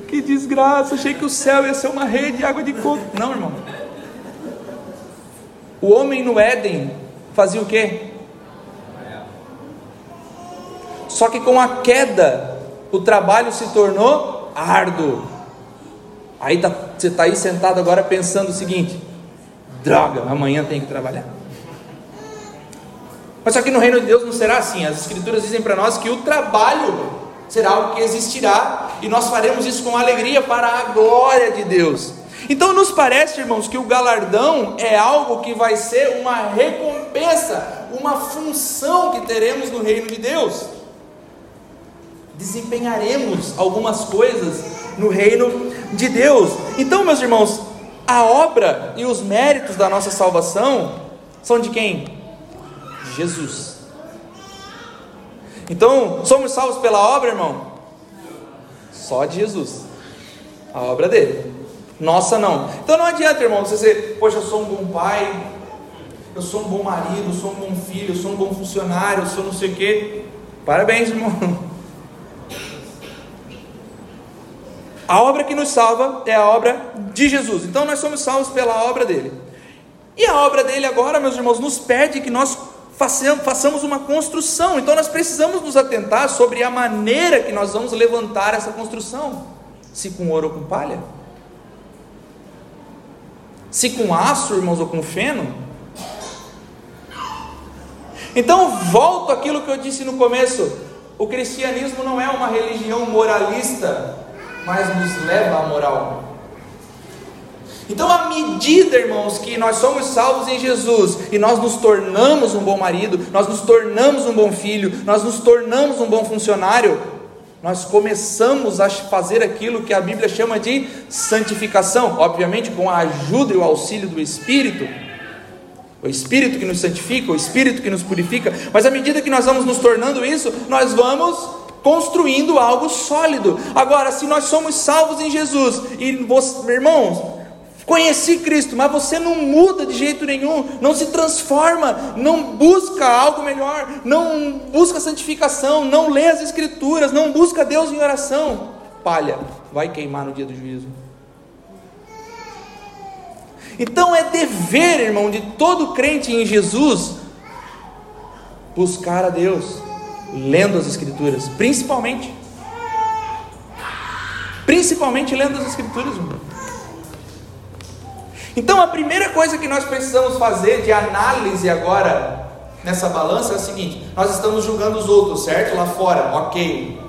Que desgraça, achei que o céu ia ser uma rede de água de coco. Não, irmão. O homem no Éden fazia o quê? Só que com a queda, o trabalho se tornou árduo. Aí tá, você está aí sentado agora pensando o seguinte: droga, amanhã tem que trabalhar. Mas só que no reino de Deus não será assim. As Escrituras dizem para nós que o trabalho será algo que existirá e nós faremos isso com alegria para a glória de Deus. Então nos parece, irmãos, que o galardão é algo que vai ser uma recompensa, uma função que teremos no reino de Deus desempenharemos algumas coisas no reino de Deus. Então, meus irmãos, a obra e os méritos da nossa salvação são de quem? Jesus. Então, somos salvos pela obra, irmão? Só de Jesus. A obra dele. Nossa, não. Então não adianta, irmão, você dizer, poxa, eu sou um bom pai, eu sou um bom marido, eu sou um bom filho, eu sou um bom funcionário, eu sou não sei o quê. Parabéns, irmão. A obra que nos salva é a obra de Jesus. Então nós somos salvos pela obra dele. E a obra dele agora, meus irmãos, nos pede que nós façamos uma construção. Então nós precisamos nos atentar sobre a maneira que nós vamos levantar essa construção. Se com ouro ou com palha? Se com aço, irmãos, ou com feno? Então volto àquilo que eu disse no começo. O cristianismo não é uma religião moralista, mas nos leva à moral. Então, à medida, irmãos, que nós somos salvos em Jesus e nós nos tornamos um bom marido, nós nos tornamos um bom filho, nós nos tornamos um bom funcionário, nós começamos a fazer aquilo que a Bíblia chama de santificação, obviamente com a ajuda e o auxílio do Espírito. O Espírito que nos santifica, o Espírito que nos purifica, mas à medida que nós vamos nos tornando isso, nós vamos construindo algo sólido. Agora, se nós somos salvos em Jesus, e você, irmãos, Conheci Cristo, mas você não muda de jeito nenhum, não se transforma, não busca algo melhor, não busca santificação, não lê as Escrituras, não busca Deus em oração. Palha, vai queimar no dia do juízo. Então é dever, irmão, de todo crente em Jesus buscar a Deus, lendo as Escrituras, principalmente. Principalmente lendo as Escrituras. Então a primeira coisa que nós precisamos fazer de análise agora nessa balança é o seguinte: nós estamos julgando os outros, certo? Lá fora, ok.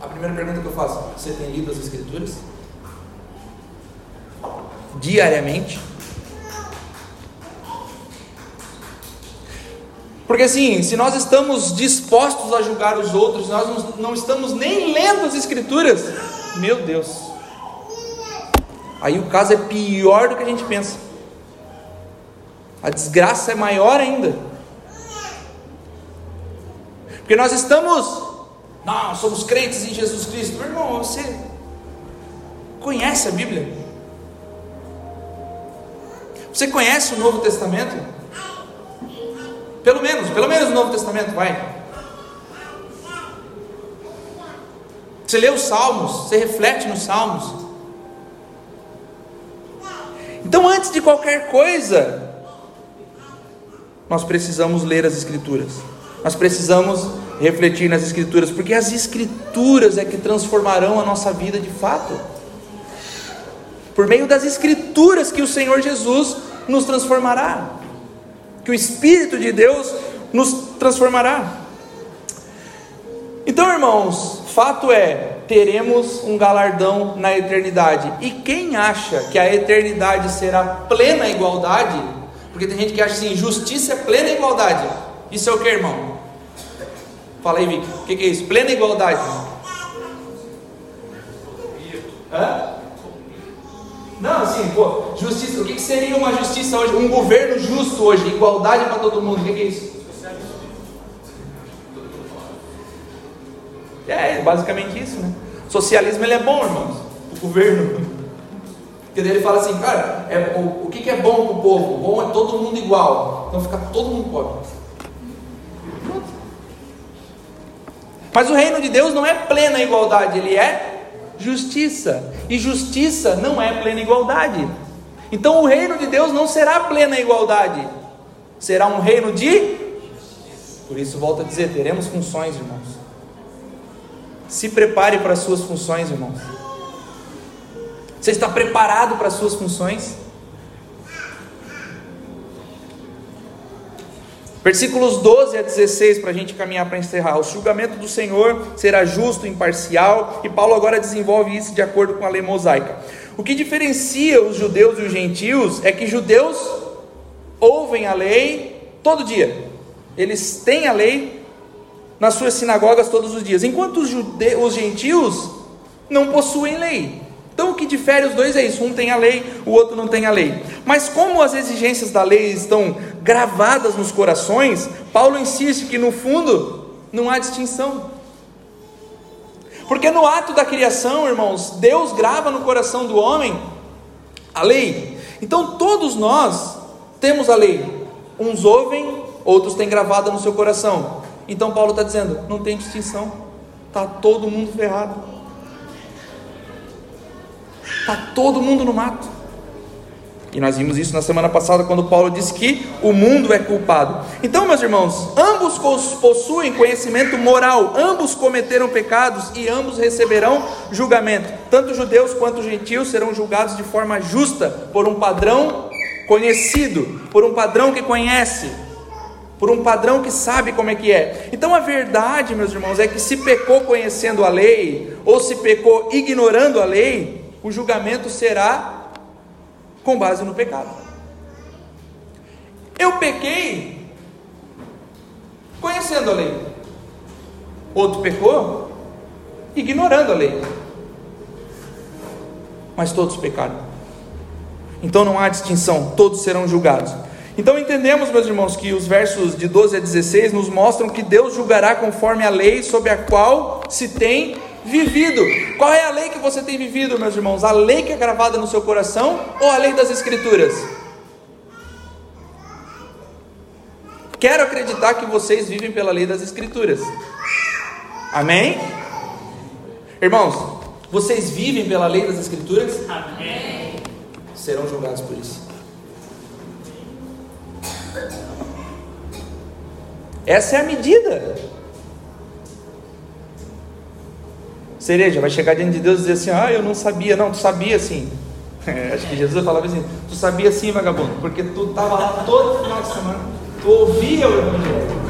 A primeira pergunta que eu faço: você tem lido as Escrituras? Diariamente? Porque assim, se nós estamos dispostos a julgar os outros, nós não estamos nem lendo as Escrituras, meu Deus. Aí o caso é pior do que a gente pensa. A desgraça é maior ainda. Porque nós estamos, não, somos crentes em Jesus Cristo. Meu irmão, você conhece a Bíblia? Você conhece o Novo Testamento? Pelo menos, pelo menos o Novo Testamento, vai. Você lê os Salmos, você reflete nos Salmos. Então, antes de qualquer coisa, nós precisamos ler as Escrituras, nós precisamos refletir nas Escrituras, porque as Escrituras é que transformarão a nossa vida de fato. Por meio das Escrituras que o Senhor Jesus nos transformará, que o Espírito de Deus nos transformará. Então, irmãos, fato é, teremos um galardão na eternidade. E quem acha que a eternidade será plena igualdade? Porque tem gente que acha assim, justiça é plena igualdade. Isso é o que, irmão? Fala aí, Vicky. O que, que é isso? Plena igualdade. Hã? Não, assim, pô, justiça. O que, seria uma justiça hoje? Um governo justo hoje, igualdade para todo mundo. O que, é isso? É, basicamente isso, né? Socialismo ele é bom, irmãos. O governo. Porque ele fala assim, cara, é, o, o que é bom para o povo? Bom é todo mundo igual. Então fica todo mundo pobre. Mas o reino de Deus não é plena igualdade, ele é justiça. E justiça não é plena igualdade. Então o reino de Deus não será plena igualdade. Será um reino de. Por isso, volto a dizer: teremos funções, irmãos. Se prepare para as suas funções, irmãos. Você está preparado para as suas funções? Versículos 12 a 16, para a gente caminhar para encerrar. O julgamento do Senhor será justo, imparcial, e Paulo agora desenvolve isso de acordo com a lei mosaica. O que diferencia os judeus e os gentios é que judeus ouvem a lei todo dia, eles têm a lei nas suas sinagogas todos os dias, enquanto os, jude... os gentios não possuem lei. Então o que difere os dois é isso: um tem a lei, o outro não tem a lei. Mas como as exigências da lei estão gravadas nos corações, Paulo insiste que no fundo não há distinção. Porque no ato da criação, irmãos, Deus grava no coração do homem a lei. Então todos nós temos a lei. Uns ouvem, outros têm gravada no seu coração. Então Paulo está dizendo: não tem distinção. Está todo mundo ferrado. Está todo mundo no mato. E nós vimos isso na semana passada quando Paulo disse que o mundo é culpado. Então, meus irmãos, ambos possuem conhecimento moral, ambos cometeram pecados e ambos receberão julgamento. Tanto judeus quanto gentios serão julgados de forma justa por um padrão conhecido, por um padrão que conhece, por um padrão que sabe como é que é. Então a verdade, meus irmãos, é que se pecou conhecendo a lei ou se pecou ignorando a lei, o julgamento será com base no pecado. Eu pequei conhecendo a lei. Outro pecou ignorando a lei. Mas todos pecaram. Então não há distinção, todos serão julgados. Então entendemos, meus irmãos, que os versos de 12 a 16 nos mostram que Deus julgará conforme a lei sobre a qual se tem vivido. Qual é a lei que você tem vivido, meus irmãos? A lei que é gravada no seu coração ou a lei das Escrituras? Quero acreditar que vocês vivem pela lei das Escrituras. Amém? Irmãos, vocês vivem pela lei das Escrituras? Amém. Serão julgados por isso. Essa é a medida. Cereja vai chegar diante de Deus e dizer assim: Ah, eu não sabia, não, tu sabia sim. É, acho que Jesus falava assim: Tu sabia sim, vagabundo, porque tu estava lá todo final de semana, tu ouvia o Evangelho.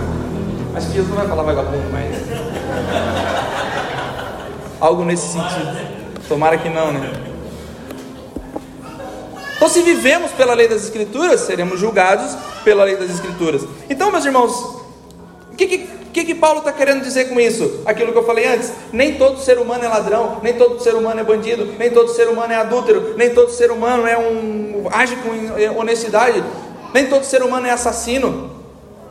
Acho que Jesus não vai falar vagabundo, mas. Algo nesse sentido. Tomara que não, né? Então, se vivemos pela lei das Escrituras, seremos julgados pela lei das Escrituras. Então, meus irmãos, o que, que o que, que Paulo está querendo dizer com isso? Aquilo que eu falei antes: nem todo ser humano é ladrão, nem todo ser humano é bandido, nem todo ser humano é adúltero, nem todo ser humano é um age com honestidade, nem todo ser humano é assassino.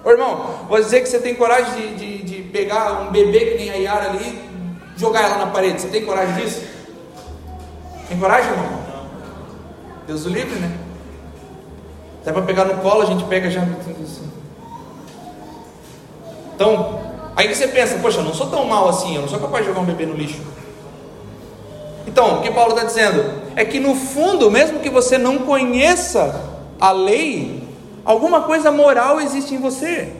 Ô irmão, vou dizer que você tem coragem de, de, de pegar um bebê que nem a Yara ali, jogar ela na parede. Você tem coragem disso? Tem coragem, irmão? Deus o livre, né? Até para pegar no colo a gente pega já. Então, aí você pensa, poxa, eu não sou tão mal assim, eu não sou capaz de jogar um bebê no lixo. Então, o que Paulo está dizendo? É que no fundo, mesmo que você não conheça a lei, alguma coisa moral existe em você.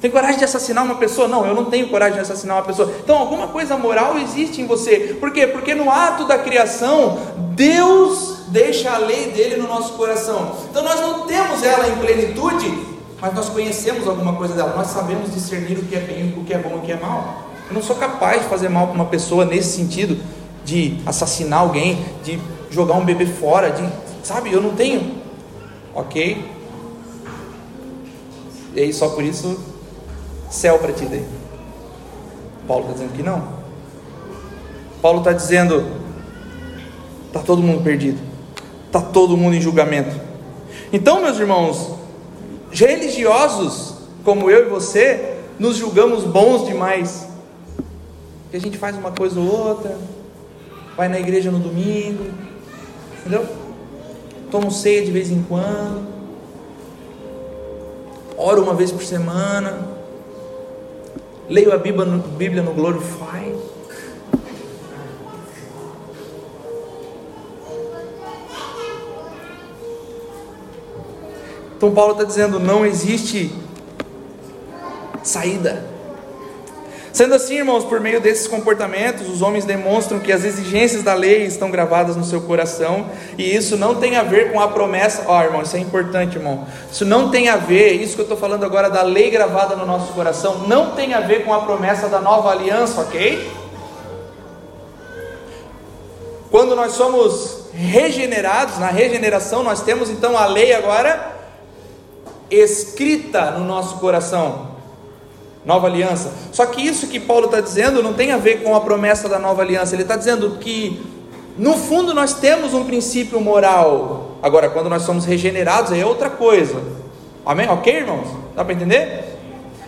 Tem coragem de assassinar uma pessoa? Não, eu não tenho coragem de assassinar uma pessoa. Então, alguma coisa moral existe em você. Por quê? Porque no ato da criação, Deus deixa a lei dele no nosso coração. Então, nós não temos ela em plenitude mas nós conhecemos alguma coisa dela, nós sabemos discernir o que é bem, o que é bom e o que é mal. Eu não sou capaz de fazer mal para uma pessoa nesse sentido, de assassinar alguém, de jogar um bebê fora, de, sabe, eu não tenho. Ok? E aí só por isso, céu para ti daí. Paulo está dizendo que não. Paulo está dizendo, está todo mundo perdido, está todo mundo em julgamento. Então, meus irmãos, religiosos como eu e você nos julgamos bons demais. Que a gente faz uma coisa ou outra, vai na igreja no domingo, entendeu? Toma ceia de vez em quando, oro uma vez por semana, leio a Bíblia no, Bíblia no Glorify. Então Paulo está dizendo: não existe saída. Sendo assim, irmãos, por meio desses comportamentos, os homens demonstram que as exigências da lei estão gravadas no seu coração, e isso não tem a ver com a promessa. Ó, oh, irmão, isso é importante, irmão. Isso não tem a ver, isso que eu estou falando agora da lei gravada no nosso coração, não tem a ver com a promessa da nova aliança, ok? Quando nós somos regenerados, na regeneração, nós temos então a lei agora escrita no nosso coração. Nova aliança. Só que isso que Paulo está dizendo não tem a ver com a promessa da nova aliança. Ele está dizendo que, no fundo, nós temos um princípio moral. Agora, quando nós somos regenerados, é outra coisa. Amém? Ok, irmãos? Dá para entender?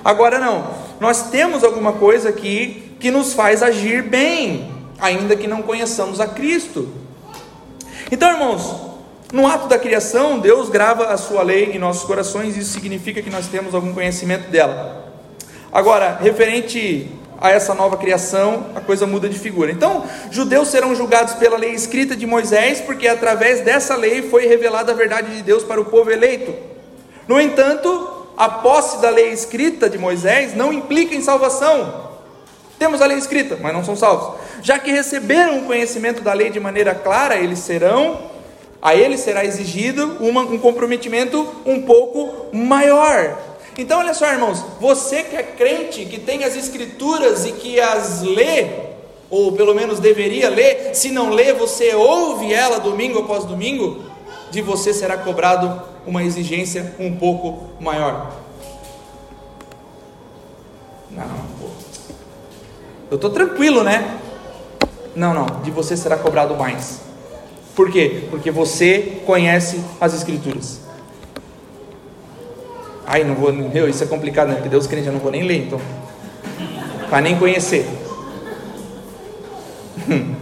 Agora não. nós temos alguma coisa aqui que nos faz agir bem, ainda que não conheçamos a Cristo. Então, irmãos, no ato da criação, Deus grava a sua lei em nossos corações, isso significa que nós temos algum conhecimento dela. Agora, referente a essa nova criação, a coisa muda de figura. Então, judeus serão julgados pela lei escrita de Moisés, porque através dessa lei foi revelada a verdade de Deus para o povo eleito. No entanto, a posse da lei escrita de Moisés não implica em salvação. Temos a lei escrita, mas não são salvos. Já que receberam o conhecimento da lei de maneira clara, eles serão, a eles será exigido uma, um comprometimento um pouco maior. Então, olha só, irmãos, você que é crente, que tem as escrituras e que as lê, ou pelo menos deveria ler, se não lê, você ouve ela domingo após domingo, de você será cobrado uma exigência um pouco maior. Não, pô. Eu estou tranquilo, né? Não, não, de você será cobrado mais. Por quê? Porque você conhece as Escrituras. Ai, não vou. Meu, isso é complicado, né? Porque Deus crente, eu não vou nem ler, então. Para nem conhecer.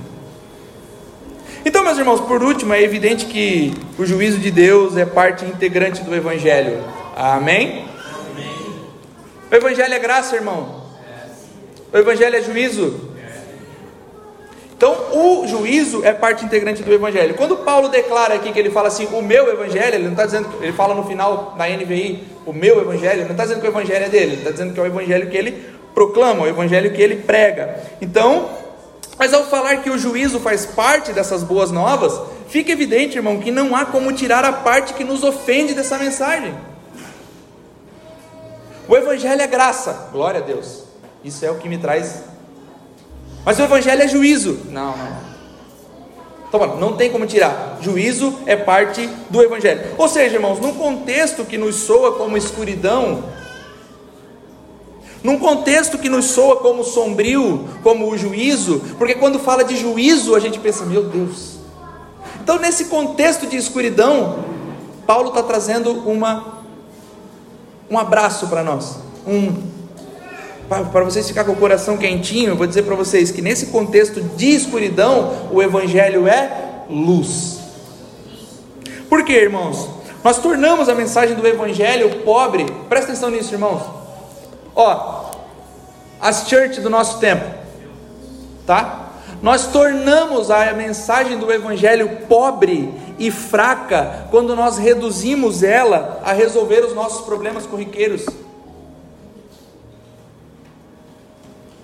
Então, meus irmãos, por último, é evidente que o juízo de Deus é parte integrante do Evangelho. Amém? Amém. O Evangelho é graça, irmão. O Evangelho é juízo. Então, o juízo é parte integrante do Evangelho. Quando Paulo declara aqui que ele fala assim, o meu Evangelho, ele não está dizendo, ele fala no final da NVI, o meu Evangelho, ele não está dizendo que o Evangelho é dele, ele está dizendo que é o Evangelho que ele proclama, o Evangelho que ele prega. Então, mas ao falar que o juízo faz parte dessas boas novas, fica evidente, irmão, que não há como tirar a parte que nos ofende dessa mensagem. O Evangelho é graça, glória a Deus. Isso é o que me traz mas o evangelho é juízo. Não, não. Então, não tem como tirar. Juízo é parte do evangelho. Ou seja, irmãos, num contexto que nos soa como escuridão, num contexto que nos soa como sombrio, como o juízo, porque quando fala de juízo, a gente pensa, meu Deus. Então, nesse contexto de escuridão, Paulo está trazendo uma, um abraço para nós, um para vocês ficar com o coração quentinho, eu vou dizer para vocês que nesse contexto de escuridão, o Evangelho é luz. Por quê, irmãos? Nós tornamos a mensagem do Evangelho pobre, presta atenção nisso, irmãos. Ó, as church do nosso tempo, tá? Nós tornamos a mensagem do Evangelho pobre e fraca quando nós reduzimos ela a resolver os nossos problemas corriqueiros.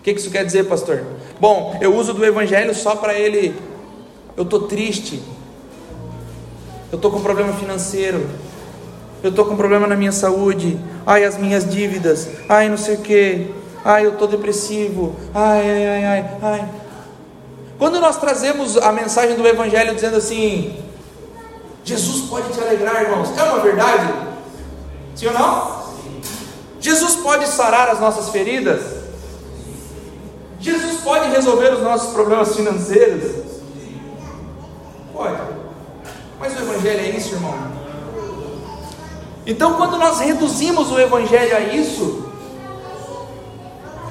O que isso quer dizer, pastor? Bom, eu uso do evangelho só para ele. Eu estou triste. Eu estou com problema financeiro. Eu estou com problema na minha saúde. Ai, as minhas dívidas. Ai, não sei o que. Ai, eu estou depressivo. Ai, ai, ai, ai, ai. Quando nós trazemos a mensagem do Evangelho dizendo assim: Jesus pode te alegrar, irmãos, é uma verdade? Sim ou não? Jesus pode sarar as nossas feridas? Jesus pode resolver os nossos problemas financeiros? Pode. Mas o Evangelho é isso, irmão. Então, quando nós reduzimos o Evangelho a isso,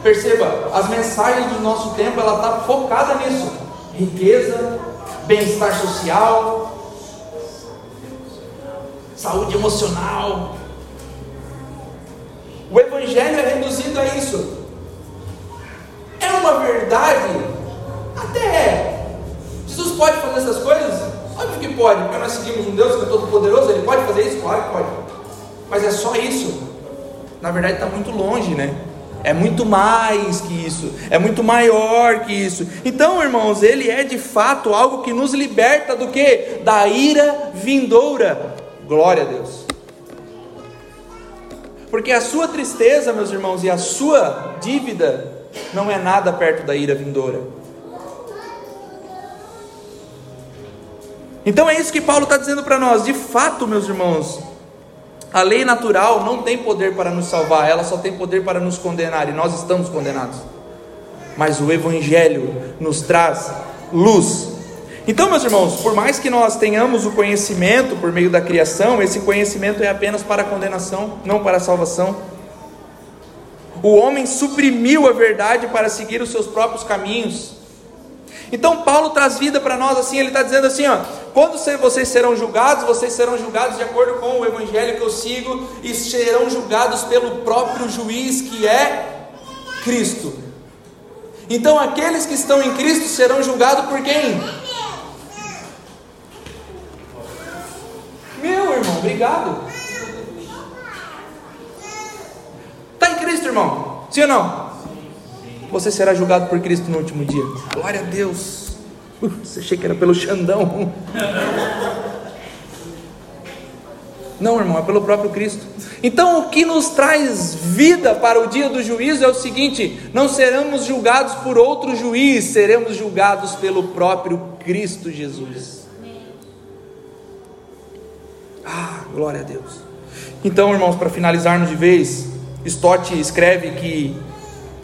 perceba, as mensagens do nosso tempo ela está focada nisso: riqueza, bem-estar social, saúde emocional. O Evangelho é reduzido a isso. Uma verdade? Até é. Jesus pode fazer essas coisas? Óbvio que pode, porque nós seguimos um Deus que é todo poderoso, ele pode fazer isso? Claro que pode. Mas é só isso. Na verdade está muito longe, né? É muito mais que isso, é muito maior que isso. Então, irmãos, ele é de fato algo que nos liberta do que? Da ira vindoura. Glória a Deus. Porque a sua tristeza, meus irmãos, e a sua dívida não é nada perto da ira vindoura. Então é isso que Paulo está dizendo para nós. De fato, meus irmãos, a lei natural não tem poder para nos salvar, ela só tem poder para nos condenar, e nós estamos condenados. Mas o Evangelho nos traz luz. Então, meus irmãos, por mais que nós tenhamos o conhecimento por meio da criação, esse conhecimento é apenas para condenação, não para salvação. O homem suprimiu a verdade para seguir os seus próprios caminhos. Então Paulo traz vida para nós assim, ele está dizendo assim, ó, quando vocês serão julgados, vocês serão julgados de acordo com o evangelho que eu sigo e serão julgados pelo próprio juiz que é Cristo. Então aqueles que estão em Cristo serão julgados por quem? Meu irmão, obrigado. Está em Cristo, irmão? Sim ou não? Você será julgado por Cristo no último dia. Glória a Deus. Uh, você achei que era pelo Xandão. Não, irmão, é pelo próprio Cristo. Então, o que nos traz vida para o dia do juízo é o seguinte: não seremos julgados por outro juiz, seremos julgados pelo próprio Cristo Jesus. Ah, glória a Deus. Então, irmãos, para finalizarmos de vez, Stott escreve que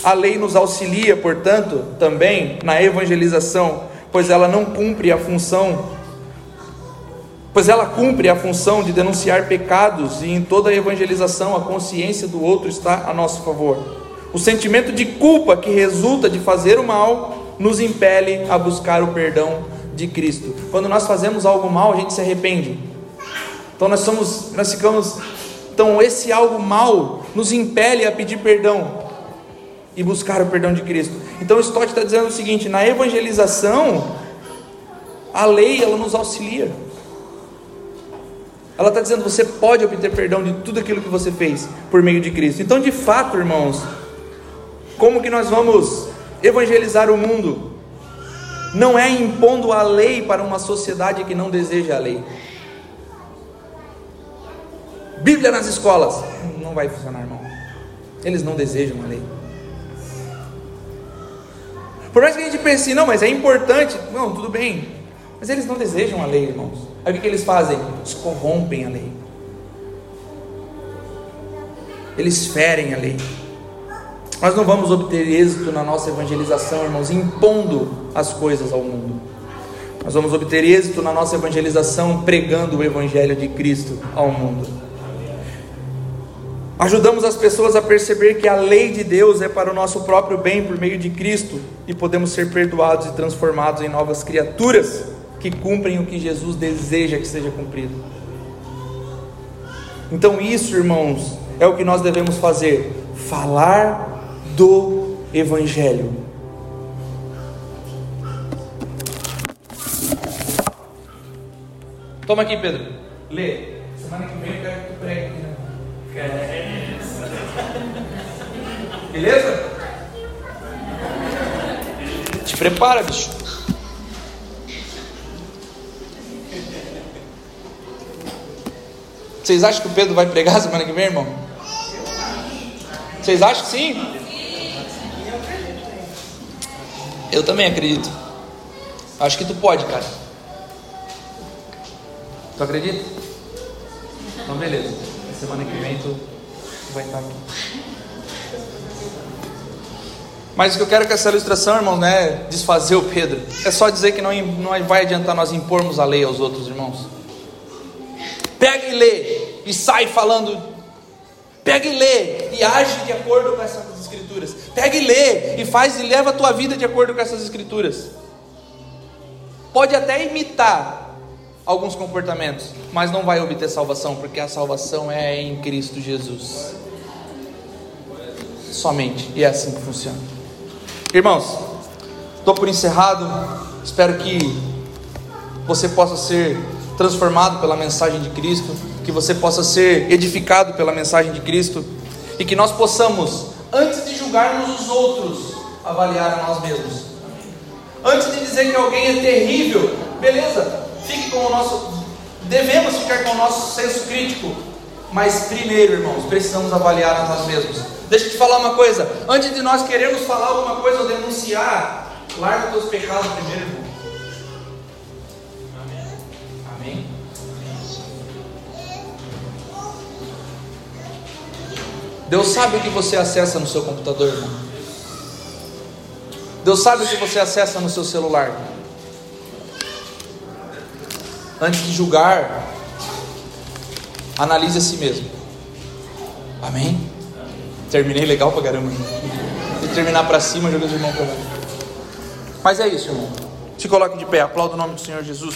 a lei nos auxilia, portanto, também na evangelização, pois ela não cumpre a função pois ela cumpre a função de denunciar pecados e em toda a evangelização a consciência do outro está a nosso favor. O sentimento de culpa que resulta de fazer o mal nos impele a buscar o perdão de Cristo. Quando nós fazemos algo mal, a gente se arrepende. Então nós somos, nós ficamos, então esse algo mal nos impele a pedir perdão e buscar o perdão de Cristo. Então Stott está dizendo o seguinte: na evangelização, a lei ela nos auxilia. Ela está dizendo: você pode obter perdão de tudo aquilo que você fez por meio de Cristo. Então, de fato, irmãos, como que nós vamos evangelizar o mundo? Não é impondo a lei para uma sociedade que não deseja a lei. Bíblia nas escolas. Não vai funcionar, irmão. Eles não desejam a lei. Por mais que a gente pense, não, mas é importante. Não, tudo bem. Mas eles não desejam a lei, irmãos. Aí o que, eles fazem? Eles corrompem a lei. Eles ferem a lei. Nós não vamos obter êxito na nossa evangelização, irmãos, impondo as coisas ao mundo. Nós vamos obter êxito na nossa evangelização pregando o Evangelho de Cristo ao mundo. Ajudamos as pessoas a perceber que a lei de Deus é para o nosso próprio bem por meio de Cristo e podemos ser perdoados e transformados em novas criaturas que cumprem o que Jesus deseja que seja cumprido. Então, isso, irmãos, é o que nós devemos fazer: falar do Evangelho. Toma aqui, Pedro. Lê. Semana que vem eu quero que tu pregue aqui, né? Beleza? Te prepara, bicho. Vocês acham que o Pedro vai pregar semana que vem, irmão? Vocês acham que sim? Eu também acredito. Acho que tu pode, cara. Tu acredita? Então, beleza. Semana que vem tu vai estar aqui. Mas o que eu quero com essa ilustração, irmão, não é desfazer o Pedro. É só dizer que não, não vai adiantar nós impormos a lei aos outros irmãos. Pega e lê e sai falando. Pega e lê e age de acordo com essas escrituras. Pega e lê e faz e leva a tua vida de acordo com essas escrituras. Pode até imitar alguns comportamentos, mas não vai obter salvação, porque a salvação é em Cristo Jesus. Somente, e é assim que funciona. Irmãos, estou por encerrado. Espero que você possa ser transformado pela mensagem de Cristo, que você possa ser edificado pela mensagem de Cristo e que nós possamos, antes de julgarmos os outros, avaliar a nós mesmos. Antes de dizer que alguém é terrível, beleza, fique com o nosso. Devemos ficar com o nosso senso crítico, mas primeiro, irmãos, precisamos avaliar a nós mesmos. Deixa eu te falar uma coisa: antes de nós queremos falar alguma coisa ou denunciar, larga os teus pecados primeiro, irmão. Deus sabe o que você acessa no seu computador, irmão. Deus sabe o que você acessa no seu celular. Antes de julgar, analise a si mesmo. Amém? Terminei legal pra caramba. E terminar pra cima, jogando de mão pra baixo. Mas é isso, irmão. Se coloque de pé, aplauda o nome do Senhor Jesus.